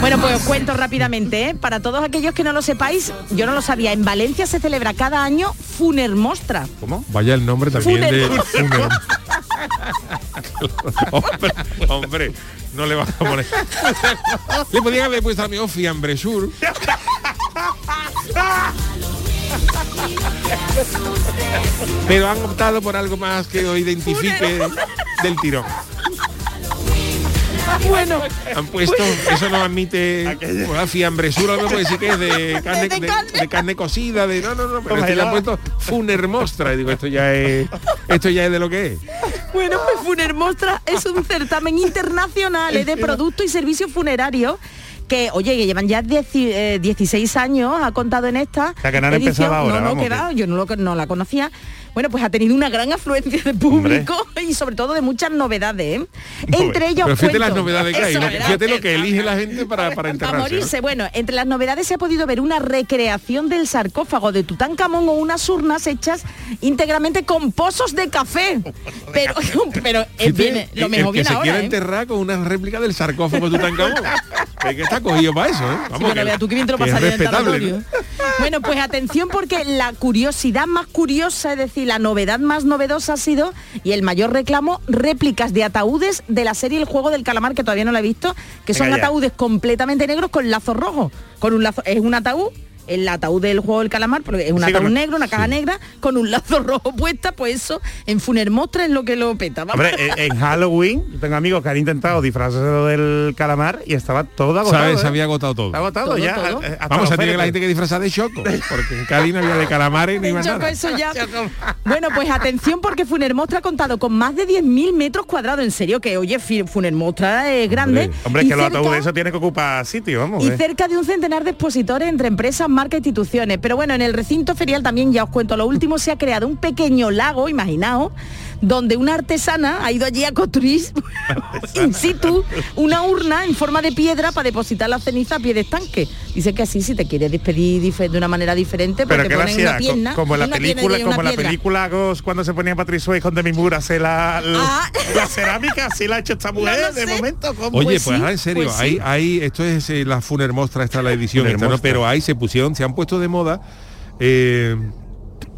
Bueno, pues os cuento rápidamente, ¿eh? Para todos aquellos que no lo sepáis, yo no lo sabía, en Valencia se celebra cada año Funermostra. ¿Cómo? Vaya el nombre también de Funeral. Funeral. [laughs] hombre, hombre, no le vas a poner. [laughs] le podían haber puesto a mi Fiambre Sur. [laughs] Pero han optado por algo más que os identifique del tirón. Bueno, Han puesto, eso no admite bueno, fiambresura, no puede decir que es de carne, De de, carne. de carne cocida, de no, no, no, pero ya ya. han puesto funermostra. Y digo, esto ya es, esto ya es de lo que es. Bueno, pues Funermostra es un certamen internacional eh, de productos y servicios funerarios que, oye, que llevan ya 10, eh, 16 años, ha contado en esta sea, que no han edición. empezado ahora, No, no, vamos, que que- va, yo no, lo, no la conocía. Bueno, pues ha tenido una gran afluencia de público y sobre todo de muchas novedades. ¿eh? Entre ellos Pero fíjate las cuento- novedades que hay, ¿no? fíjate lo que elige la gente para, para Para enterrarse. ¿no? morirse. Bueno, entre las novedades se ha podido ver una recreación del sarcófago de Tutankamón o unas urnas hechas íntegramente con pozos de café. [laughs] Pero, pero eh, Fíjate, viene, lo mejor que viene se ahora. quiere ¿eh? enterrar con una réplica del sarcófago de Tutankamón. [laughs] que está cogido para eso, ¿eh? Sí, bueno, vea, tú qué bien te lo que es pasarías en el respetable. ¿no? Bueno, pues atención porque la curiosidad más curiosa, es decir, la novedad más novedosa ha sido, y el mayor reclamo, réplicas de ataúdes de la serie El Juego del Calamar, que todavía no la he visto, que son Venga ataúdes completamente negros con lazos rojos. Con un lazo, es un ataúd el ataúd del juego del calamar, porque es un Sí, ataúd negro, una caja negra, con un lazo [laughs] rojo puesta, pues eso, en Funermostra es lo que lo peta. Hombre, en, en Halloween, yo tengo amigos que han intentado disfrazarse del calamar y estaba todo agotado. ¿Sabes? ¿eh? Se había agotado todo. Está agotado Todo, ya. todo. eh, hasta Vamos, los a tener la gente que disfrazar de choco, porque en Cádiz no había de calamares [laughs] ni De más Choco, nada. eso ya. [laughs] Bueno, pues atención porque Funermostra ha contado con más de 10.000 metros cuadrados. En serio, que oye, Fi- Funermostra es grande. Hombre, Y que los cerca- ataúdes eso tiene que ocupar sitio, vamos. y eh. cerca de un centenar de expositores entre empresas, marcas e instituciones. Pero bueno, en el recinto ferial también, ya os cuento lo último, se ha creado un pequeño lago, imaginaos, donde una artesana ha ido allí a construir in situ una urna en forma de piedra para depositar la ceniza a pie de estanque. Dice que así si te quieres despedir de una manera diferente, pues Pero te que la ponen una pierna, como en la película, y como en la película Ghost, cuando se ponía Patrick Swayze con Demi Moore hacer la, la, Ah. la cerámica, así la ha hecho esta mujer lo de sé. momento. ¿cómo? Oye, Pues pues, sí, ah, en serio, pues sí. hay, esto es eh, la Funer Mostra, esta es la edición, esta, ¿no? Funermostra. pero ahí se pusieron, se han puesto de moda, eh,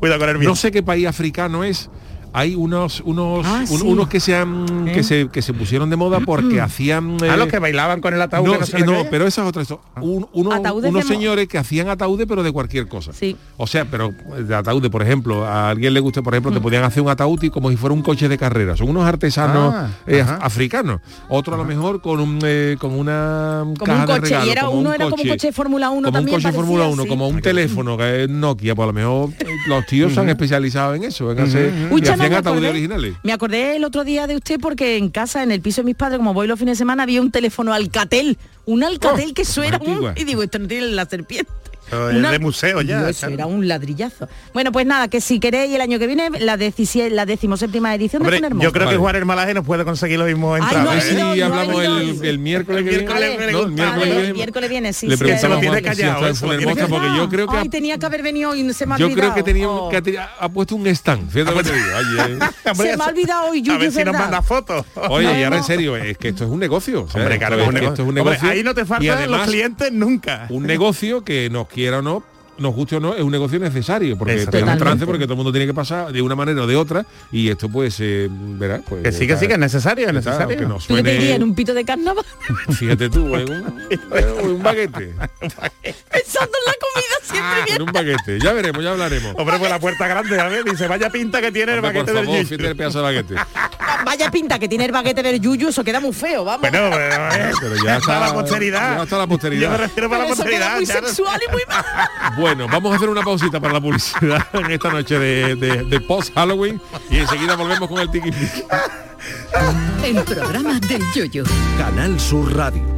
Cuidado con el viento. no sé qué país africano es, hay unos unos Ah, un- sí. unos que se han que se que se pusieron de moda porque hacían a eh, los que bailaban con el ataúd. no, que no sí, se le no, caía. pero esa es otra historia. Un- unos de mo- señores que hacían ataúdes pero de cualquier cosa. Sí. O sea, pero de ataúdes, por ejemplo, a alguien le gusta, por ejemplo, te podían hacer un ataúd y como si fuera un coche de carrera. Son unos artesanos Ah, eh, africanos. Otro a lo mejor con un eh, con una Como caja un de coche, regalo, y era como uno era como un coche de Fórmula 1 como también, un coche de Fórmula 1, sí. como un teléfono que es Nokia, pues a lo mejor eh, los tíos se han especializado en eso, en hacer Me ataúdes acordé- originales. Me acordé el otro día de usted porque en casa, en el piso de mis padres, como voy los fines de semana, había un teléfono Alcatel. Un Alcatel Oh, que eso era un... Y digo, esto no tiene la serpiente. De museo ya, eso era un ladrillazo. Bueno, pues nada, que si queréis el año que viene, la, la decimoséptima edición Hombre, de yo creo Vale. que Juan el Malaje nos puede conseguir los mismos Ay, no, ¿eh? si no, no ha hablamos el, miércoles que viene. el miércoles viene. sí, Le sí. preguntamos lo si callado, lo Mostra, porque yo creo que Ay, ha- tenía que haber venido y se me ha yo creo olvidado. que tenía Oh. que ha, puesto un stand. Fíjate lo que te digo. Oye. [laughs] Hombre, Se me ha olvidado hoy, A ver si nos manda fotos. Oye, y ahora en [laughs] serio, es que esto es un negocio. Hombre, claro, esto es un negocio. esto es un Hombre, negocio. ahí no te faltan los clientes nunca. un negocio que nos quiera o no nos guste o no, es un negocio necesario, porque tenemos un trance, porque todo el mundo tiene que pasar de una manera o de otra, y esto pues, eh, verás, pues... Que sí, que sí, que es necesario, es está, necesario. Que nos ¿Tú te suene, un pito de carnaval? [laughs] fíjate tú, en un, en un baguete, [laughs] Pensando en la comida siempre bien. en un baguete, ya veremos, ya hablaremos. Hombre, pues la puerta grande, a ver, dice, vaya pinta que tiene el Hombre, baquete por del favor, Yuyu. fíjate el pedazo de baguete. [laughs] Vaya pinta que tiene el baguete del Yuyu, eso queda muy feo, vamos. Bueno, pero, eh, Pero ya está- para la posteridad. ya está la posteridad. Yo me refiero para Pero la eso queda posteridad. muy ya no- sexual y muy mal. Bueno, vamos a hacer una pausita para la publicidad [laughs] en esta noche de, de- de post-Halloween y enseguida volvemos con el tiki El programa del yoyo. Canal Sur Radio.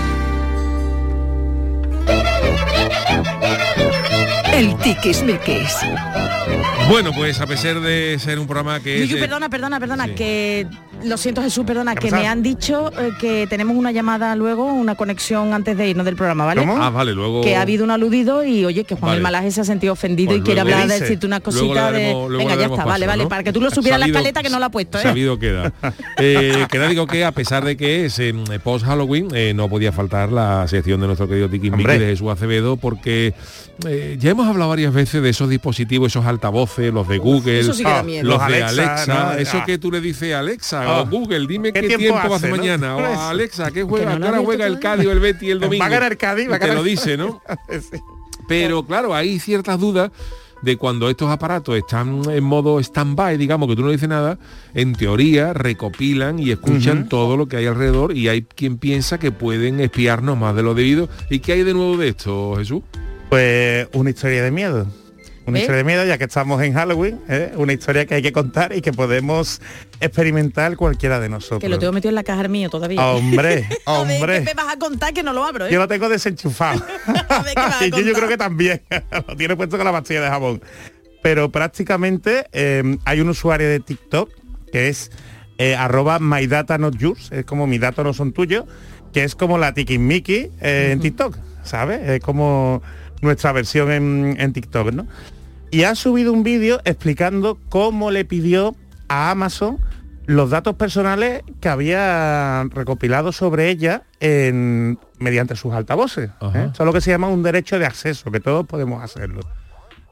El tiquismiquis. Bueno, pues a pesar de ser un programa que. Yuyu, perdona, perdona, perdona, sí. que lo siento Jesús, perdona, ¿Qué ha que pasado? me han dicho eh, que tenemos una llamada luego, una conexión antes de irnos del programa, ¿vale? Ah, vale, luego... Que ha habido un aludido y oye, que Juan Vale. el Malaje se ha sentido ofendido Pues y quiere hablar, ¿Qué de decirte una cosita daremos- de... Venga, ya está, vale, paso, vale, ¿no? para que tú lo supieras la escaleta que no lo ha puesto, ¿eh? Sabido queda. [laughs] Eh, que nada, digo que a pesar de que es eh, post Halloween, eh, no podía faltar la sección de nuestro querido Tiki Miki de Jesús Acevedo, porque eh, ya hemos hablado varias veces de esos dispositivos, esos altavoces, los de Google, sí ah, los de Alexa, Alexa, ¿no? eso Ah. que tú le dices a Alexa Ah. o Google, dime ¿Qué qué, tiempo tiempo, va a hacer hace, no? mañana, o Pues- a Alexa, ¿qué juega? no ¿A lo qué hora ha juega el Cádiz o el Betty el domingo? [laughs] Va a ganar Cádiz, va a Te lo dice, ¿no? [laughs] Sí. Pero claro, hay ciertas dudas de cuando estos aparatos están en modo stand-by, digamos que tú no dices nada, en teoría recopilan y escuchan todo lo que hay alrededor y hay quien piensa que pueden espiarnos más de lo debido. ¿Y qué hay de nuevo de esto, Jesús? Pues una historia de miedo. Una ¿Eh? historia de miedo, ya que estamos en Halloween, ¿eh? una historia que hay que contar y que podemos experimentar cualquiera de nosotros. Que lo tengo metido en la caja mío todavía. Hombre, [laughs] A ver, ¿qué hombre. me vas a contar que no lo abro, eh? Yo lo tengo desenchufado. [laughs] A ver, ¿qué vas [laughs] a y yo, yo creo que también lo tiene puesto con la pastilla de jabón. Pero prácticamente eh, hay un usuario de TikTok que es eh, arroba my data not yours, es como mi datos no son tuyos, que es como la tiquismiqui eh, en TikTok, ¿sabes? Es como nuestra versión en, en TikTok, ¿no? Y ha subido un vídeo explicando cómo le pidió a Amazon los datos personales que había recopilado sobre ella en, mediante sus altavoces. ¿eh? Eso es lo que se llama un derecho de acceso, que todos podemos hacerlo.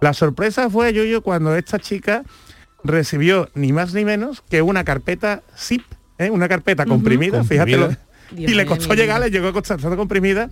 La sorpresa fue, Yuyo, cuando esta chica recibió ni más ni menos que una carpeta zip, ¿eh? una carpeta comprimida, fíjate, lo- [laughs] y le costó llegar, le llegó costando comprimida,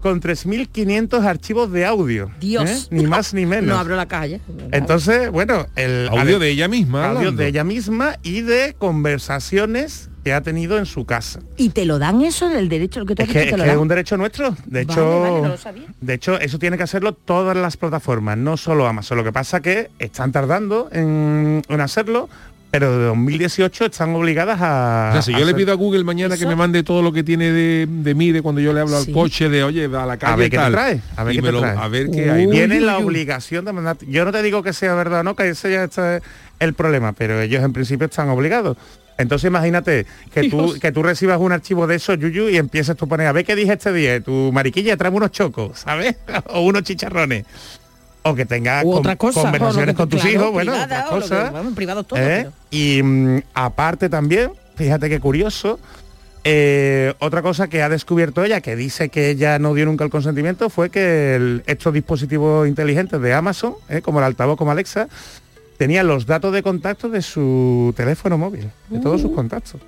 con 3.500 archivos de audio. Dios. ¿eh? Ni más ni menos. No abro la ya. Entonces, bueno, el Audio de ella misma. audio hablando. de ella misma y de conversaciones que ha tenido en su casa. ¿Y te lo dan eso del derecho? Lo que tú Es que, es te lo que es dan? un derecho nuestro. De Vale, hecho, vale, no lo sabía. de hecho, eso tiene que hacerlo todas las plataformas, no solo Amazon. Lo que pasa que están tardando en, en hacerlo, pero de 2018 están obligadas a. O sea, si yo le pido a Google mañana que me mande todo lo que tiene de, de mí, de cuando yo le hablo Sí. al coche, de oye, a la calle a ver qué te tal, trae, a ver qué me te lo- trae. a ver qué hay. Tienen la obligación de mandar. Yo no te digo que sea verdad o no, que ese ya está el problema, pero ellos en principio están obligados. Entonces imagínate que tú, que tú recibas un archivo de eso, Yuyu, y empieces tú a poner, a ver qué dije este día, tu mariquilla, tráeme unos chocos, [laughs] ¿sabes? o unos chicharrones. O que tengas con- conversaciones con tus claro, hijos, bueno, privada, otras o lo que- cosas. vamos, privado todo. ¿eh? Y mm, aparte también, fíjate qué curioso, eh, otra cosa que ha descubierto ella, que dice que ella no dio nunca el consentimiento, fue que el- estos dispositivos inteligentes de Amazon, eh, como el altavoz, como Alexa, tenían los datos de contacto de su teléfono móvil, de todos Uh. sus contactos.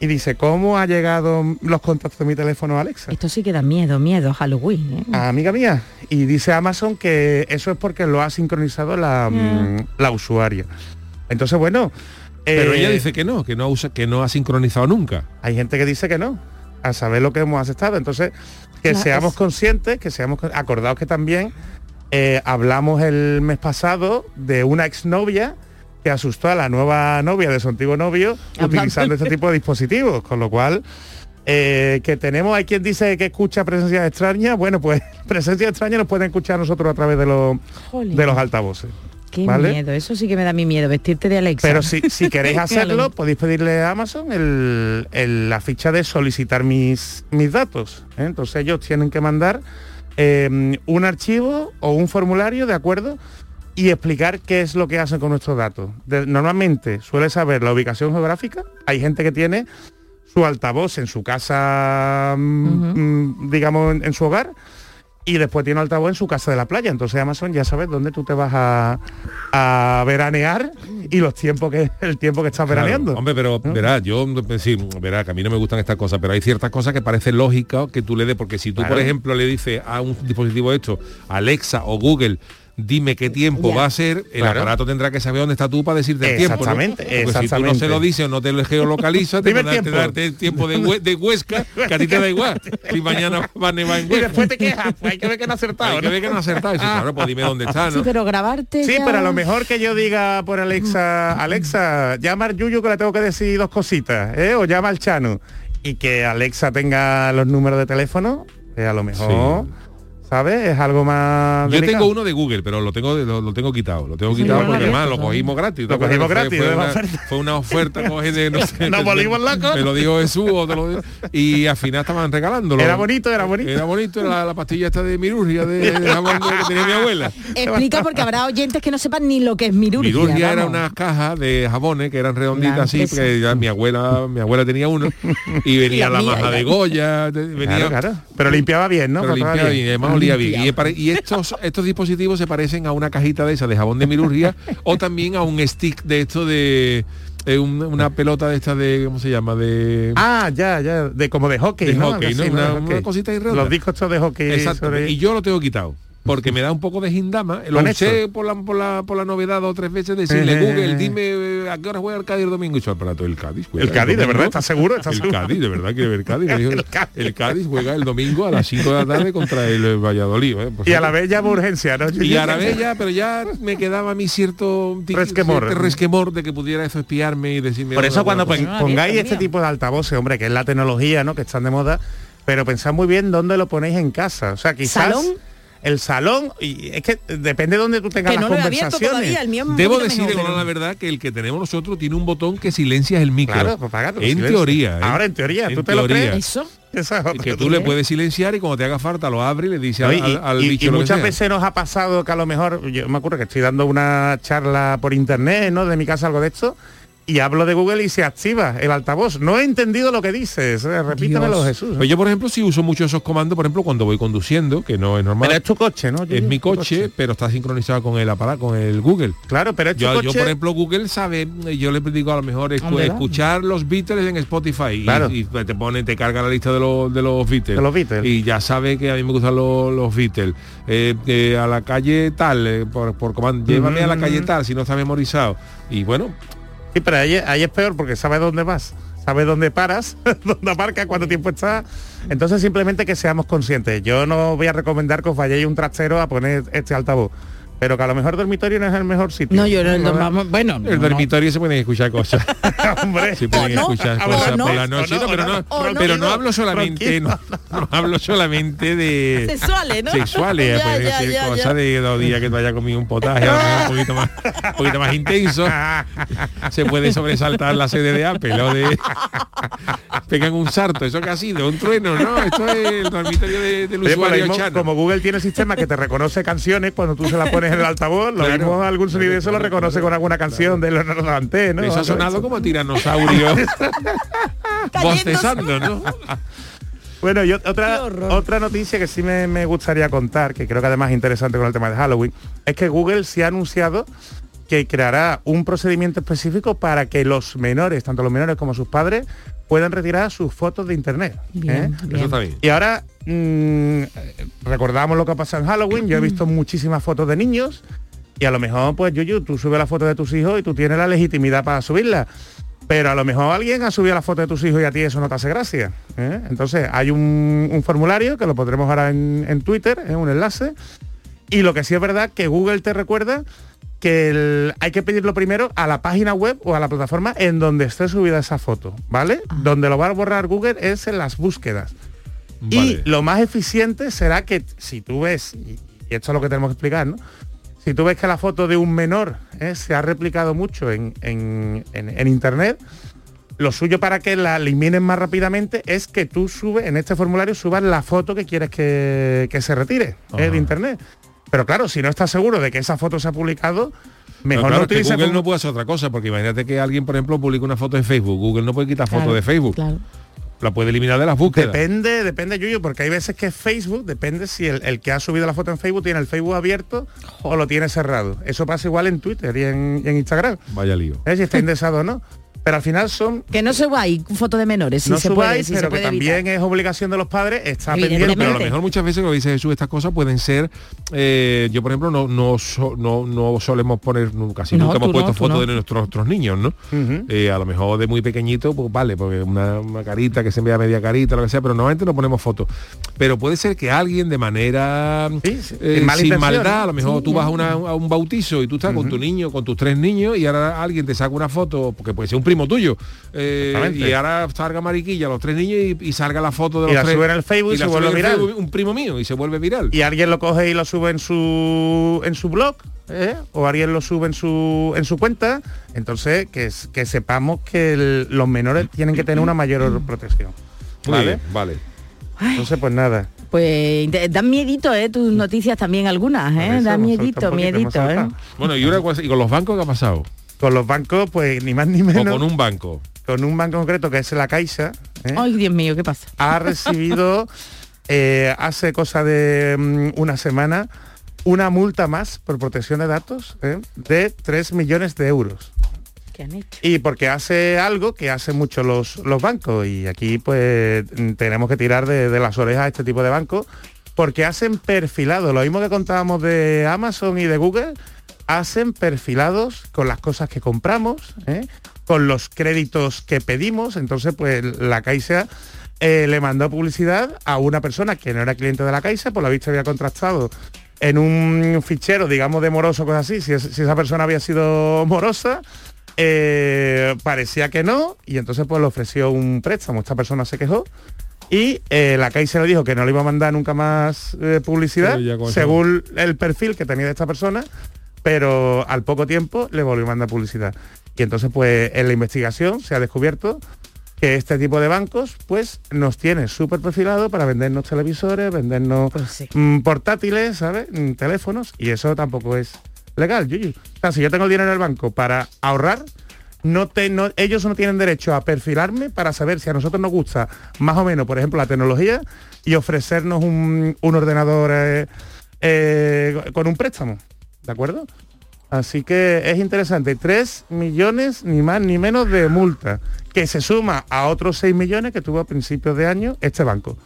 Y dice, ¿cómo ha llegado los contactos de mi teléfono a Alexa? Esto sí que da miedo, miedo, Halloween. ¿eh? Amiga mía. Y dice Amazon que eso es porque lo ha sincronizado la, mm, la usuaria. Entonces, bueno. Pero eh, ella dice que no, que no usa, que no ha sincronizado nunca. hay gente que dice que no, a saber lo que hemos aceptado. Entonces, que Claro, seamos es- conscientes, que seamos acordados que también eh, hablamos el mes pasado de una exnovia que asustó a la nueva novia de su antiguo novio utilizando este tipo de dispositivos, con lo cual eh, que tenemos, hay quien dice que escucha presencias extrañas, bueno, pues [laughs] presencias extrañas nos pueden escuchar a nosotros a través de los, Jolín, de los altavoces. Qué ¿vale? miedo, eso sí que me da mi miedo, vestirte de Alexa. Pero si, si [laughs] queréis hacerlo, podéis pedirle a Amazon el- el- la ficha de solicitar mis, mis datos. ¿eh? Entonces ellos tienen que mandar eh, un archivo o un formulario, ¿de acuerdo? Y explicar qué es lo que hacen con nuestros datos. De- normalmente suele saber la ubicación geográfica. Hay gente que tiene su altavoz en su casa, mm, mm, digamos, en, en su hogar. Y después tiene altavoz en su casa de la playa. Entonces Amazon ya sabes dónde tú te vas a, a veranear y los tiempos que el tiempo que estás Claro. veraneando. Hombre, pero verá, yo sí, verá, que a mí no me gustan estas cosas, pero hay ciertas cosas que parece lógica que tú le des, porque si tú, por ejemplo, le dices a un dispositivo esto, Alexa o Google, dime qué tiempo Ya. va a ser, el Claro. aparato tendrá que saber dónde está tú para decirte el tiempo. ¿no? Exactamente, Porque si tú no exactamente. se lo dices o no te lo geolocaliza, te van a tiempo. darte el tiempo de, Hue- de Huesca, [laughs] que a ti te da igual. Si mañana va a nevar en Y Huesca. después te quejas, pues hay que ver que no ha acertado. Hay que ¿no? ver que no ha acertado. Y dices, claro, pues dime dónde está, Sí, ¿no? pero grabarte Sí, ya- pero a lo mejor que yo diga por Alexa, Alexa, llama al Yuyu que le tengo que decir dos cositas, ¿eh? o llama al Chano. Y que Alexa tenga los números de teléfono, eh, a lo mejor ¿sabes? Es algo más... Yo delicado. tengo uno de Google, pero lo tengo lo, lo tengo quitado. Lo tengo Sí, quitado lo porque además lo cogimos gratis. Lo cogimos Fue- gratis, Fue, una, oferta. fue una oferta [laughs] coge de no sé. Nos volvimos locos. Me lo dijo Jesús o te lo digo. Y al final estaban regalándolo. Era bonito, era bonito. Era bonito, era la, la pastilla esta de mirurgia de, de jabón que tenía mi abuela. Explica porque habrá oyentes que no sepan ni lo que es mirurgia. Mirurgia era unas cajas de jabones que eran redonditas así, porque ya mi abuela, mi abuela tenía uno y [laughs] venía La la, mía, maja la- de Goya, te- venía Claro, claro. Pero limpiaba bien, ¿no? pero Trataba limpiaba bien. bien, además olía bien. Y, estos, [laughs] estos dispositivos se parecen a una cajita de esa de jabón de mirurgia o también a un stick de esto de un- una pelota de esta de ¿cómo se llama? de Ah, ya, ya, de como de hockey, De ¿no? hockey, Algo ¿no? así, Una- De una hockey. cosita redonda. Los discos estos de hockey. Sobre- Y yo lo tengo quitado. Porque me da un poco de gindama. Lo esto. por la, por, la, por la novedad dos o tres veces decirle, Eh, Google, eh, dime eh, a qué hora juega el Cádiz el domingo. Y yo, aparato, el Cádiz. juega El Cádiz, de domingo". verdad, ¿estás seguro? ¿Estás el seguro? Cádiz, de verdad quiere ver Cádiz. [laughs] Me dijo, el, Cádiz. juega el domingo a las 5 de la tarde contra el Valladolid. ¿eh? Pues, Y a la vez llama urgencia, ¿no? y a la vez ya, pero ya me quedaba a mí cierto Resquemor. cierto resquemor de que pudiera eso espiarme y decirme Por eso cuando pon- pongáis este tipo de altavoces, hombre, que es la tecnología, ¿no? Que están de moda, pero pensad muy bien dónde lo ponéis en casa. O sea, quizás ¿Salón? El salón, y es que depende de dónde tú tengas Que las no lo he abierto conversaciones. todavía, el mío es un Debo decir, la verdad, que el que tenemos nosotros tiene un botón que silencia el micro. Claro, pues en silencio. teoría. ¿eh? Ahora en teoría, ¿tú te lo crees? Eso. Esa es otra. Que tú le puedes silenciar y cuando te haga falta lo abre y le dice No, y, al- al y- bicho y muchas veces nos ha pasado que a lo mejor, yo me acuerdo que estoy dando una charla por internet, ¿no? De mi casa, algo de esto, y hablo de Google y se activa el altavoz. No he entendido lo que dices, eh, repítemelo Dios. Jesús. Pues yo, por ejemplo, sí uso mucho esos comandos, por ejemplo, cuando voy conduciendo, que no es normal. Pero es tu coche, ¿no? es mi coche, pero está sincronizado con el aparato, con el Google. Claro, pero es tu Yo, yo, coche- por ejemplo, Google sabe, yo le digo a lo mejor escuchar los Beatles en Spotify y- Claro. y, te pone, te carga la lista de los, de los Beatles. De los Beatles. Y ya sabe que a mí me gustan los, los Beatles. Eh, eh, a la calle tal, eh, por, por comando, llévame a la calle tal, si no está memorizado. Y bueno, Sí, pero ahí, ahí es peor porque sabes dónde vas, sabes dónde paras, [laughs] dónde aparcas, cuánto tiempo está. Entonces simplemente que seamos conscientes. Yo no voy a recomendar que os vayáis un trastero a poner este altavoz. Pero que a lo mejor dormitorio no es el mejor sitio. No, yo no, no, ¿Verdad? vamos, bueno, el dormitorio se pueden escuchar cosas. [laughs] Hombre, Se pueden no, escuchar cosas no, por la o noche. no, no, pero no, no, o no, pero no no, hablo solamente, no, hablo solamente de Sexuales, ¿no? sexuales, Ya, ya, cosas ya. de dos días que tú hayas comido un potaje, a lo mejor un poquito más, un poquito más intenso. [laughs] Se puede sobresaltar la sede de Apple o de [laughs] pegan un sarto, eso que ha sido, un trueno, ¿no? Esto es el dormitorio de- del Oye, pues usuario mismo, chano. como Google tiene sistema que te reconoce canciones cuando tú se las pones en el altavoz, lo Claro. mismo algún sonido de eso lo reconoce con alguna canción de Leonardo Danté, ¿no? Eso ha sonado como tiranosaurio [laughs] bostezando, ¿no? [laughs] Bueno, y otra, otra noticia que sí me, me gustaría contar, que creo que además es interesante con el tema de Halloween, es que Google se ha anunciado que creará un procedimiento específico para que los menores, tanto los menores como sus padres, puedan retirar sus fotos de internet. Bien, ¿eh? bien. Eso está bien. Y ahora mm, recordamos lo que ha pasado en Halloween. Yo he visto muchísimas fotos de niños y a lo mejor, pues Yuyu, tú subes la foto de tus hijos y tú tienes la legitimidad para subirla. Pero a lo mejor alguien ha subido la foto de tus hijos y a ti eso no te hace gracia. ¿eh? Entonces hay un, un formulario que lo pondremos ahora en, en Twitter, es un enlace. Y lo que sí es verdad que Google te recuerda que el- hay que pedirlo primero a la página web o a la plataforma en donde esté subida esa foto, ¿vale? Donde lo va a borrar Google es en las búsquedas. Vale. Y lo más eficiente será que si tú ves, y esto es lo que tenemos que explicar, ¿no? Si tú ves que la foto de un menor ¿eh? se ha replicado mucho en, en- en- en internet, lo suyo para que la eliminen más rápidamente es que tú subes, en este formulario subas la foto que quieres que, que se retire ¿eh? De internet. Pero claro, si no estás seguro de que esa foto se ha publicado, mejor claro, no utilices Google como- no puede hacer otra cosa, porque imagínate que alguien, por ejemplo, publica una foto en Facebook. Google no puede quitar fotos Claro, de Facebook. Claro. La puede eliminar de las búsquedas. Depende, depende, Yuyo, porque hay veces que Facebook, depende si el, el que ha subido la foto en Facebook tiene el Facebook abierto o lo tiene cerrado. Eso pasa igual en Twitter y en, y en Instagram. Vaya lío. ¿eh? Si está indexado o no. Pero al final son... Que no subáis fotos de menores, si no se subáis, puede, si se pero que también es obligación de los padres estar Evidentemente. pendiente. Pero a lo mejor muchas veces lo que dice Jesús, estas cosas pueden ser, eh, yo por ejemplo no no, so- no no solemos poner nunca, casi No, nunca hemos puesto fotos no. de nuestros otros niños, ¿no? Eh, a lo mejor de muy pequeñito, pues vale, porque una, una carita que se vea media carita, lo que sea, pero normalmente no ponemos fotos. Pero puede ser que alguien de manera Sí, sí, eh, sin maldad, a lo mejor Sí, tú vas ya. a, una- a un bautizo y tú estás con tu niño, con tus tres niños, y ahora alguien te saca una foto, porque puede ser un primo primo tuyo. Eh, y ahora salga Mariquilla, los tres niños, y, y salga la foto de Y los la tres. suben al Facebook y la se vuelve viral. Facebook un primo mío y se vuelve viral. y alguien lo coge y lo sube en su en su blog ¿eh? o alguien lo sube en su en su cuenta entonces que, sepamos que el- los menores tienen que tener una mayor protección Muy vale bien, vale. entonces pues nada Pues dan miedito, ¿eh? Tus noticias también algunas, ¿eh? Dan miedito, miedito, ¿eh? Bueno, y, una cosa- ¿y con los bancos qué ha pasado? Con los bancos pues ni más ni O menos con un banco. con un banco concreto que es la Caixa ¿eh? Ay, Dios mío, ¿qué pasa? ha [laughs] recibido eh, hace cosa de mm, una semana una multa más por protección de datos ¿eh? de 3 millones de euros. ¿Qué han hecho? Y porque hace algo que hacen mucho los, los bancos y aquí pues mm, tenemos que tirar de, de las orejas a este tipo de bancos porque hacen perfilado, lo mismo que contábamos de Amazon y de Google, hacen perfilados con las cosas que compramos, ¿eh? con los créditos que pedimos, entonces pues la Caixa eh, le mandó publicidad a una persona que no era cliente de la Caixa, por la vista había contrastado en un fichero, digamos, de moroso, cosas así, si, es- si esa persona había sido morosa, eh, parecía que no, y entonces pues le ofreció un préstamo. Esta persona se quejó y eh, la Caixa le dijo que no le iba a mandar nunca más eh, publicidad, según el perfil que tenía de esta persona, pero al poco tiempo le volvió a mandar publicidad. Y entonces pues en la investigación se ha descubierto que este tipo de bancos pues nos tiene súper perfilado para vendernos televisores, vendernos mm, portátiles, ¿sabes? Mm, teléfonos y eso tampoco es legal, Yuyu. O sea, si yo tengo el dinero en el banco para ahorrar, no te- no- ellos no tienen derecho a perfilarme para saber si a nosotros nos gusta más o menos, por ejemplo, la tecnología y ofrecernos un, un ordenador eh, eh, con un préstamo, ¿de acuerdo? Así que es interesante, 3 millones ni más ni menos de multa, que se suma a otros 6 millones que tuvo a principios de año este banco.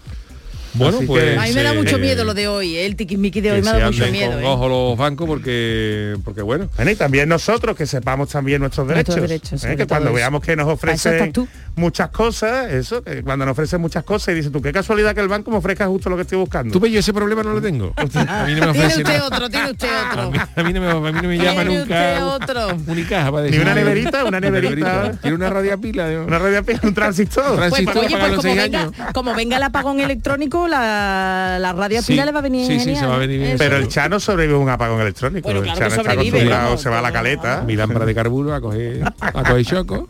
Bueno, Así pues... que- A mí me da eh, mucho miedo lo de hoy, ¿eh? el tiquismiqui de hoy que me dado mucho anden miedo. con ¿eh? ojo los bancos porque porque bueno Bueno, y también nosotros que sepamos también nuestros Nuestros derechos. derechos, ¿eh? sobre que cuando eso. veamos que nos ofrecen tú. muchas cosas, eso, que cuando nos ofrecen muchas cosas y dices tú, qué casualidad que el banco me ofrezca justo lo que estoy buscando. tú ves yo ese problema no lo tengo [laughs] a mí no me Tiene ofrece usted nada. otro, tiene usted [laughs] a otro. mí, a mí no me, a mí no me llama Tiene nunca usted otro. Unicaja para Ni decir una neverita, una neverita. tiene una radiapila Una radio pila, un transistor. Un Pues, transistor oye, para pues los como seis venga, años. como venga el apagón electrónico, la, la radio Sí, pila le va a venir sí, sí, se va a ¿eh? venir bien. Pero el Chano sobrevive un apagón electrónico. Bueno, el claro Chano está acostumbrado, se va a la caleta. mi lámpara de carburo a coger a coger choco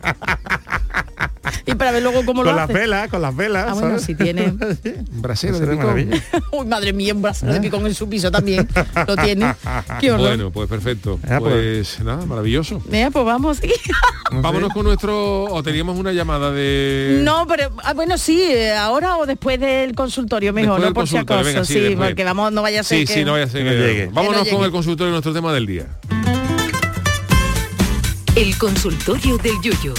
Y para ver luego cómo Con lo las hace. velas, con las velas. Ah, bueno, si tiene. un brasero de picón. Uy, madre mía, un brazo de picón en su piso también. Lo tiene. Qué horror. bueno pues perfecto Ah, pues. pues nada maravilloso pues vamos. [laughs] vámonos con nuestro o teníamos una llamada de No, pero ah, bueno, sí, eh, ahora o después del consultorio mejor, Después no por si consultorio, acaso, venga, sí, sí, porque vamos, no vaya a ser sí que... sí no vaya a ser que que no llegue. vámonos Que no con el consultorio nuestro tema del día El consultorio del Yuyu.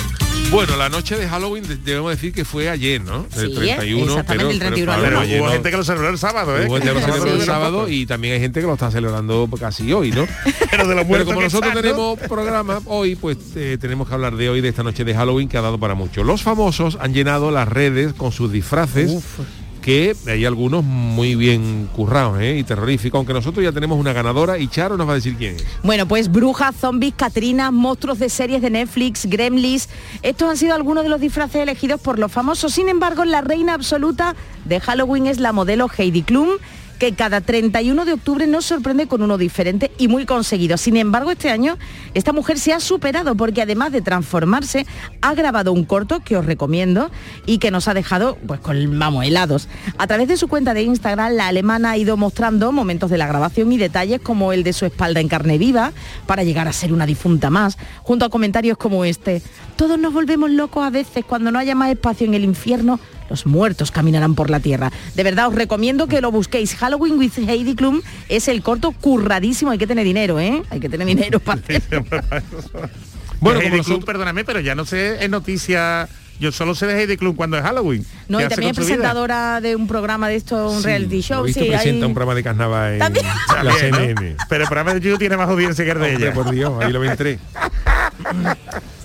Bueno, la noche de Halloween de- debemos decir que fue ayer, ¿no? Sí, El 31, exactamente, pero, el 31 pero, uno. ayer Hubo no- gente que lo celebró el sábado, ¿eh? hubo gente que lo no celebró el sábado y también hay gente que lo está celebrando casi hoy, ¿no? [laughs] Pero de los Pero como que nosotros están, ¿no? tenemos programa hoy, pues eh, tenemos que hablar de hoy, de esta noche de Halloween que ha dado para mucho. Los famosos han llenado las redes con sus disfraces. Que hay algunos muy bien currados ¿eh? y terroríficos, aunque nosotros ya tenemos una ganadora y Charo nos va a decir quién es. Bueno, pues brujas, zombies, catrinas, monstruos de series de Netflix, gremlins. Estos han sido algunos de los disfraces elegidos por los famosos. Sin embargo, la reina absoluta de Halloween es la modelo Heidi Klum que cada 31 de octubre nos sorprende con uno diferente y muy conseguido. Sin embargo, este año esta mujer se ha superado porque además de transformarse, ha grabado un corto que os recomiendo y que nos ha dejado pues con vamos, helados. A través de su cuenta de Instagram, la alemana ha ido mostrando momentos de la grabación y detalles como el de su espalda en carne viva para llegar a ser una difunta más, junto a comentarios como este. Todos nos volvemos locos a veces cuando no haya más espacio en el infierno los muertos caminarán por la tierra. De verdad os recomiendo que lo busquéis. Halloween with Heidi Klum es el corto curradísimo. Hay que tener dinero, ¿eh? Hay que tener dinero para [laughs] hacerlo. Bueno, Heidi nosotros- Klum, perdóname, pero ya no sé, es noticia. Yo solo sé de Heidi Klum cuando es Halloween. No, ¿Qué y también es vida? presentadora de un programa de esto, un Sí, reality show. he visto, sí, presenta hay- un programa de carnaval en También. Pero el programa de YouTube tiene más audiencia que el de Hombre, ella. por Dios, ahí lo ven tres. [laughs]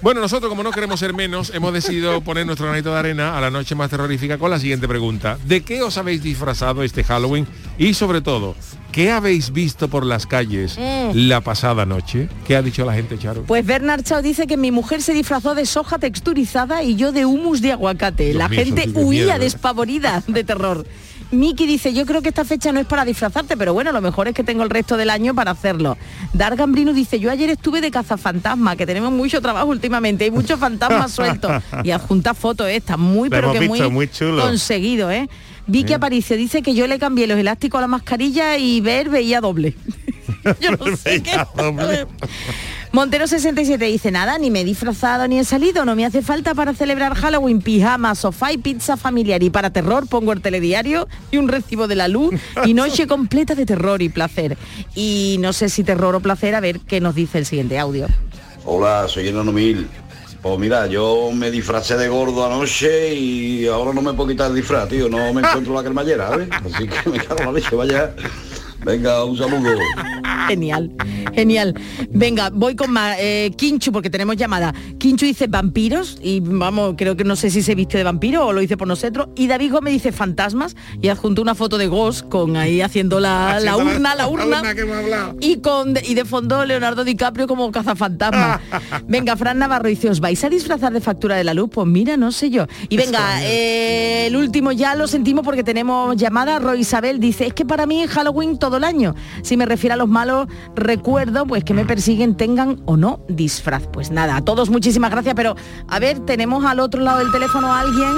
Bueno, nosotros como no queremos ser menos, hemos decidido poner nuestro granito de arena a la noche más terrorífica con la siguiente pregunta. ¿De qué os habéis disfrazado este Halloween? Y sobre todo, ¿qué habéis visto por las calles Mm. la pasada noche? ¿Qué ha dicho la gente, Charo? Pues Bernard Chao dice que mi mujer se disfrazó de soja texturizada y yo de humus de aguacate. Dios la mío, gente huía miedo, ¿eh? despavorida de terror. Miki dice, yo creo que esta fecha no es para disfrazarte, pero bueno, lo mejor es que tengo el resto del año para hacerlo. Dar Gambrino dice, yo ayer estuve de cazafantasma, que tenemos mucho trabajo últimamente, hay muchos fantasmas [laughs] sueltos. Y adjunta fotos, está muy, pero que visto, muy, muy chulo. conseguido, ¿eh? Vicky Sí. Aparicio dice que yo le cambié los elásticos a la mascarilla y ver veía doble. [laughs] yo no sé qué. Montero 67 dice nada, ni me he disfrazado ni he salido, no me hace falta para celebrar Halloween, pijama, sofá y pizza familiar y para terror pongo el telediario y un recibo de la luz y noche completa de terror y placer. Y no sé si terror o placer, a ver qué nos dice el siguiente audio. Hola, soy Enano Mil. Pues mira, yo me disfracé de gordo anoche y ahora no me puedo quitar el disfraz, tío. No me encuentro la cremallera, ¿ves? Así que me cago en la leche, vaya. Venga, un saludo. Genial, genial. Venga, voy con más. Eh, Quinchu, porque tenemos llamada. Quinchu dice vampiros y vamos, creo que no sé si se viste de vampiro o lo dice por nosotros. Y David Gómez dice fantasmas y adjunto una foto de Ghost con ahí haciendo la, la Haciendo urna, la urna. que hemos hablado. Y, con, y de fondo Leonardo DiCaprio como cazafantasma. [laughs] venga, Fran Navarro dice, ¿os vais a disfrazar de factura de la luz? Pues mira, no sé yo. Y venga, eh, el último ya lo sentimos porque tenemos llamada. Roy Isabel dice, es que para mí Halloween todo el año. Si me refiero a los malos recuerdos, pues que me persiguen, tengan o no disfraz. Pues nada, a todos muchísimas gracias, pero a ver, tenemos al otro lado del teléfono a alguien.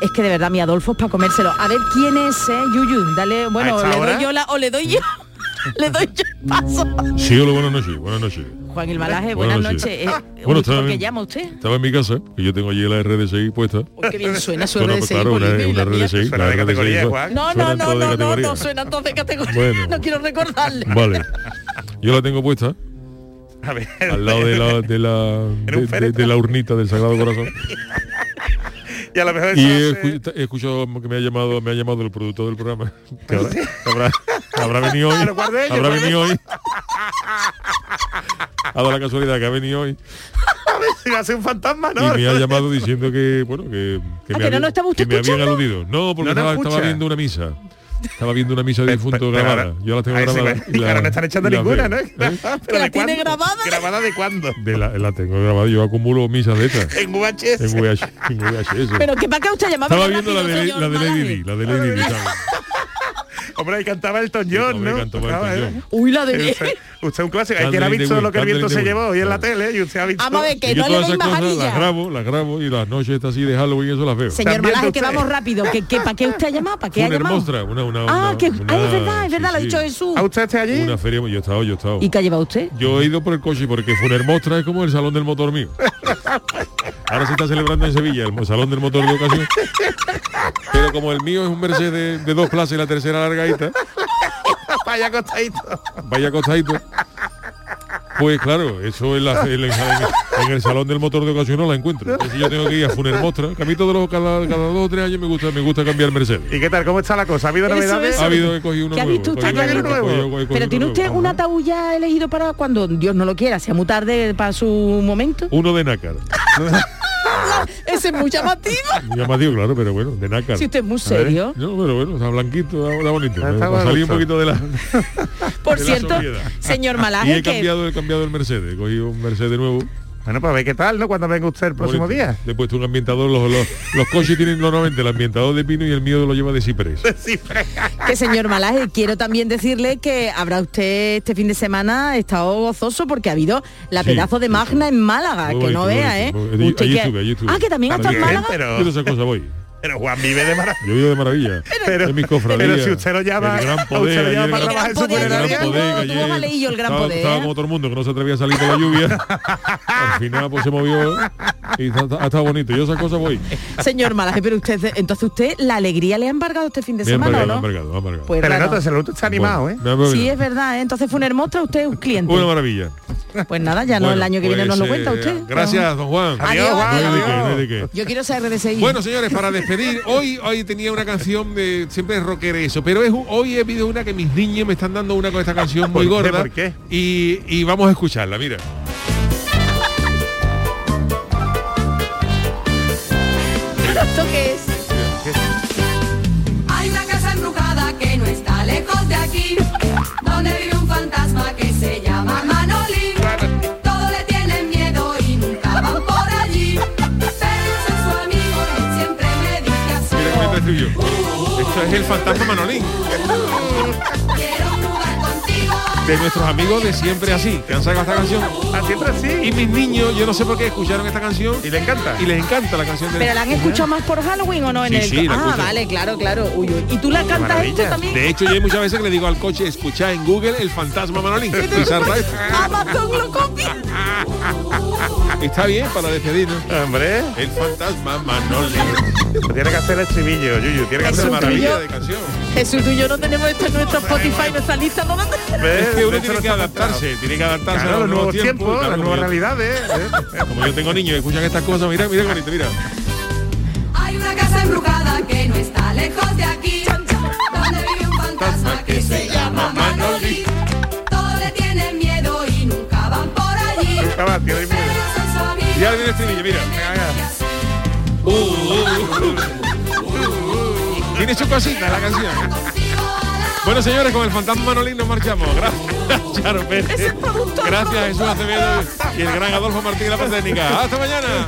Es que de verdad mi Adolfo es para comérselo. A ver quién es, eh, Yuyu. Dale, bueno, le doy yo la, o le doy yo. [laughs] le doy yo el paso. Sí, hola, buenas noches, buenas noches. Juan el Malaje, buenas Buenas noches. noches. Eh, Bueno, uy, estaba ¿Por qué llama usted? Estaba en mi casa, que yo tengo allí la RDSI puesta. Uy, qué bien suena su Bueno, RDSI, pues claro, una, y una. Suena la de categoría, RDSI, Juan. No, no, no, no, no, no suenan todos de categoría. Bueno. [laughs] No quiero recordarle. Vale. Yo la tengo puesta A ver, al lado de la, de la, [laughs] de, de- de la urnita del Sagrado Corazón. Y a lo mejor Y he, hace- he escuchado que me ha llamado, me ha llamado el productor del programa. [laughs] Que habrá, habrá, habrá venido hoy. [laughs] Pero guarde ello, Habrá guarde. venido hoy. [laughs] Ha dado la casualidad que ha venido hoy ser un fantasma, ¿no? y me ha llamado diciendo que bueno que, que Ah, me, que no había- estaba usted que me habían aludido. No, porque ¿No estaba, estaba viendo una misa. Estaba viendo una misa de difunto Pero grabada. Yo la tengo Ay, sí, grabada. y ahora no están echando y la ninguna. ¿no? ¿Eh? Pero Que la ¿de tiene cuándo? grabada. ¿Grabada de cuándo? De la, la tengo grabada. Yo acumulo misas de estas. [laughs] En VHS. En VH, en VHS. Pero que para qué usted llamaba Estaba viendo la de, la de Lady? Di, la de Lady Di. Hombre, ahí cantaba el John, Hombre, ¿no? cantaba Elton Tocaba, John. ¿eh? Uy, la de Usted, usted un clásico. Hay quien ha visto lo que el viento se llevó hoy en la tele y usted ha visto. Vamos a ver, que no le esas más cosas las grabo, las grabo y las noches estas así de Halloween eso las veo. Señor Malaje, que vamos rápido. ¿Que, que, ¿Para qué usted ha llamado? ¿Para qué ha llamado? una, una, Ah, que, una- ay, es verdad, es verdad, sí, lo ha dicho Jesús. ¿A usted está allí? Una feria, yo he estado, yo he estado. ¿Y qué ha llevado usted? Yo he ido por el coche porque Funermostra es como el salón del motor mío. [laughs] Ahora se está celebrando en Sevilla el salón del motor de ocasión. Pero como el mío es un Mercedes de, de dos plazas y la tercera largadita, Vaya acostadito. vaya acostadito. Pues claro, eso en, la- en el, en el salón del motor de ocasión no la encuentro. Entonces yo tengo que ir a Funermostra, que a mí todos los, cada, cada dos o tres años me gusta, me gusta cambiar Mercedes. ¿Y qué tal? ¿Cómo está la cosa? ¿Ha habido novedades? eso. Ha habido, he cogido uno ¿Qué ha nuevo. visto usted cogido nuevo, nuevo? cogido Pero uno tiene usted nuevo. un ataúd ya elegido para cuando Dios no lo quiera, sea muy tarde para su momento. Uno de nácar. [laughs] [laughs] Ese es muy llamativo. Muy [laughs] llamativo, claro, pero bueno, de nácar. Si usted es muy serio. No, pero bueno, está blanquito, está, está bonito. Está un poquito de la. Por de cierto, señor Y Malaje, he que cambiado, he cambiado el Mercedes, he cogido un Mercedes nuevo. Bueno, pues a ver qué tal, ¿no? Cuando venga usted el próximo bonito. día. Le he puesto un ambientador, los, los, los coches tienen normalmente el ambientador de pino y el mío lo lleva de ciprés. [laughs] Sí, que señor Malaje, quiero también decirle que habrá usted este fin de semana estado gozoso porque ha habido la Sí, pedazo de magna sí. en Málaga, Muy que no bonito, vea, ¿eh? Allí- allí que- estuve, allí estuve. Ah, que también ha estado en Málaga. pero- Yo de esas cosas voy. Pero Juan vive de maravilla. Yo vivo de maravilla. Pero- es mi cofradía. pero si usted lo llama- el gran usted poder, lo llama ayer para el trabajar en su poder, el gran poder, el estaba, poder. estaba como todo el mundo que no se atrevía a salir por la lluvia. Al final pues se movió y está- ha estado bonito. Yo esas cosas voy. Señor Malaje, pero usted, entonces usted la alegría le ha embargado este fin de semana, ¿o embargado, no? me ha embargado, me ha embargado. Pues Pero claro. no, se lo está animado, ¿eh? Sí, es verdad, ¿eh? entonces fue una hermosa usted es un cliente. Una maravilla. Pues nada, ya no el año que viene pues, nos lo eh, cuenta usted. Gracias, don Juan. Adiós, Juan, de de. Yo quiero ser RDSI. Bueno, señores, para despedir, hoy, hoy tenía una canción de. Siempre es rocker eso, pero es, hoy he pedido una que mis niños me están dando una con esta canción muy ¿Por gorda. ¿Por qué? Y, y vamos a escucharla, mira. [laughs] ¿Esto qué es? Hay una casa embrujada que no está lejos de aquí, donde vive un fantasma que Es el fantasma Manolín. De nuestros amigos de siempre así, que han sacado esta canción. Ah, siempre así. Y mis niños, yo no sé por qué escucharon esta canción. Y le encanta. Y les encanta la canción de ¿Pero la han escuchado más por Halloween o no? En Sí, el... sí, la ah, vale, claro, claro. Uy, uy. ¿Y tú la cantas esto también? De hecho, yo hay muchas veces que le digo al coche, escucha en Google el fantasma Manolín. Y salta esto. Amazon lo copia. [laughs] Está bien para despedirnos. Hombre. El fantasma Manolín. Tiene que hacer el estribillo, Yuyu. Tiene que Es hacer Maravilla de canción. Jesús, tú y yo no tenemos esto en nuestro Spotify, nuestra lista. ¿no? ¿Ves? [laughs] Es que uno tiene que adaptarse, tiene que adaptarse Claro, a los nuevos tiempos, claro, las nuevas realidades. ¿eh? Como yo tengo niños y escuchan estas cosas, mira, mira bonito, mira. Hay una casa embrujada que no está lejos de aquí, donde vive un fantasma que se llama Manolín. Todo le tienen miedo y nunca van por allí. Nunca va, tiene miedo. Pero yo soy su amigo. Y ahora viene el estribillo, mira. Tiene su cosita la canción. Bueno, señores, con el fantasma Manolín nos marchamos. Gracias, [laughs] Charo Pérez. Gracias, Jesús Acevedo y el gran Adolfo Martín de la Técnica. Hasta mañana.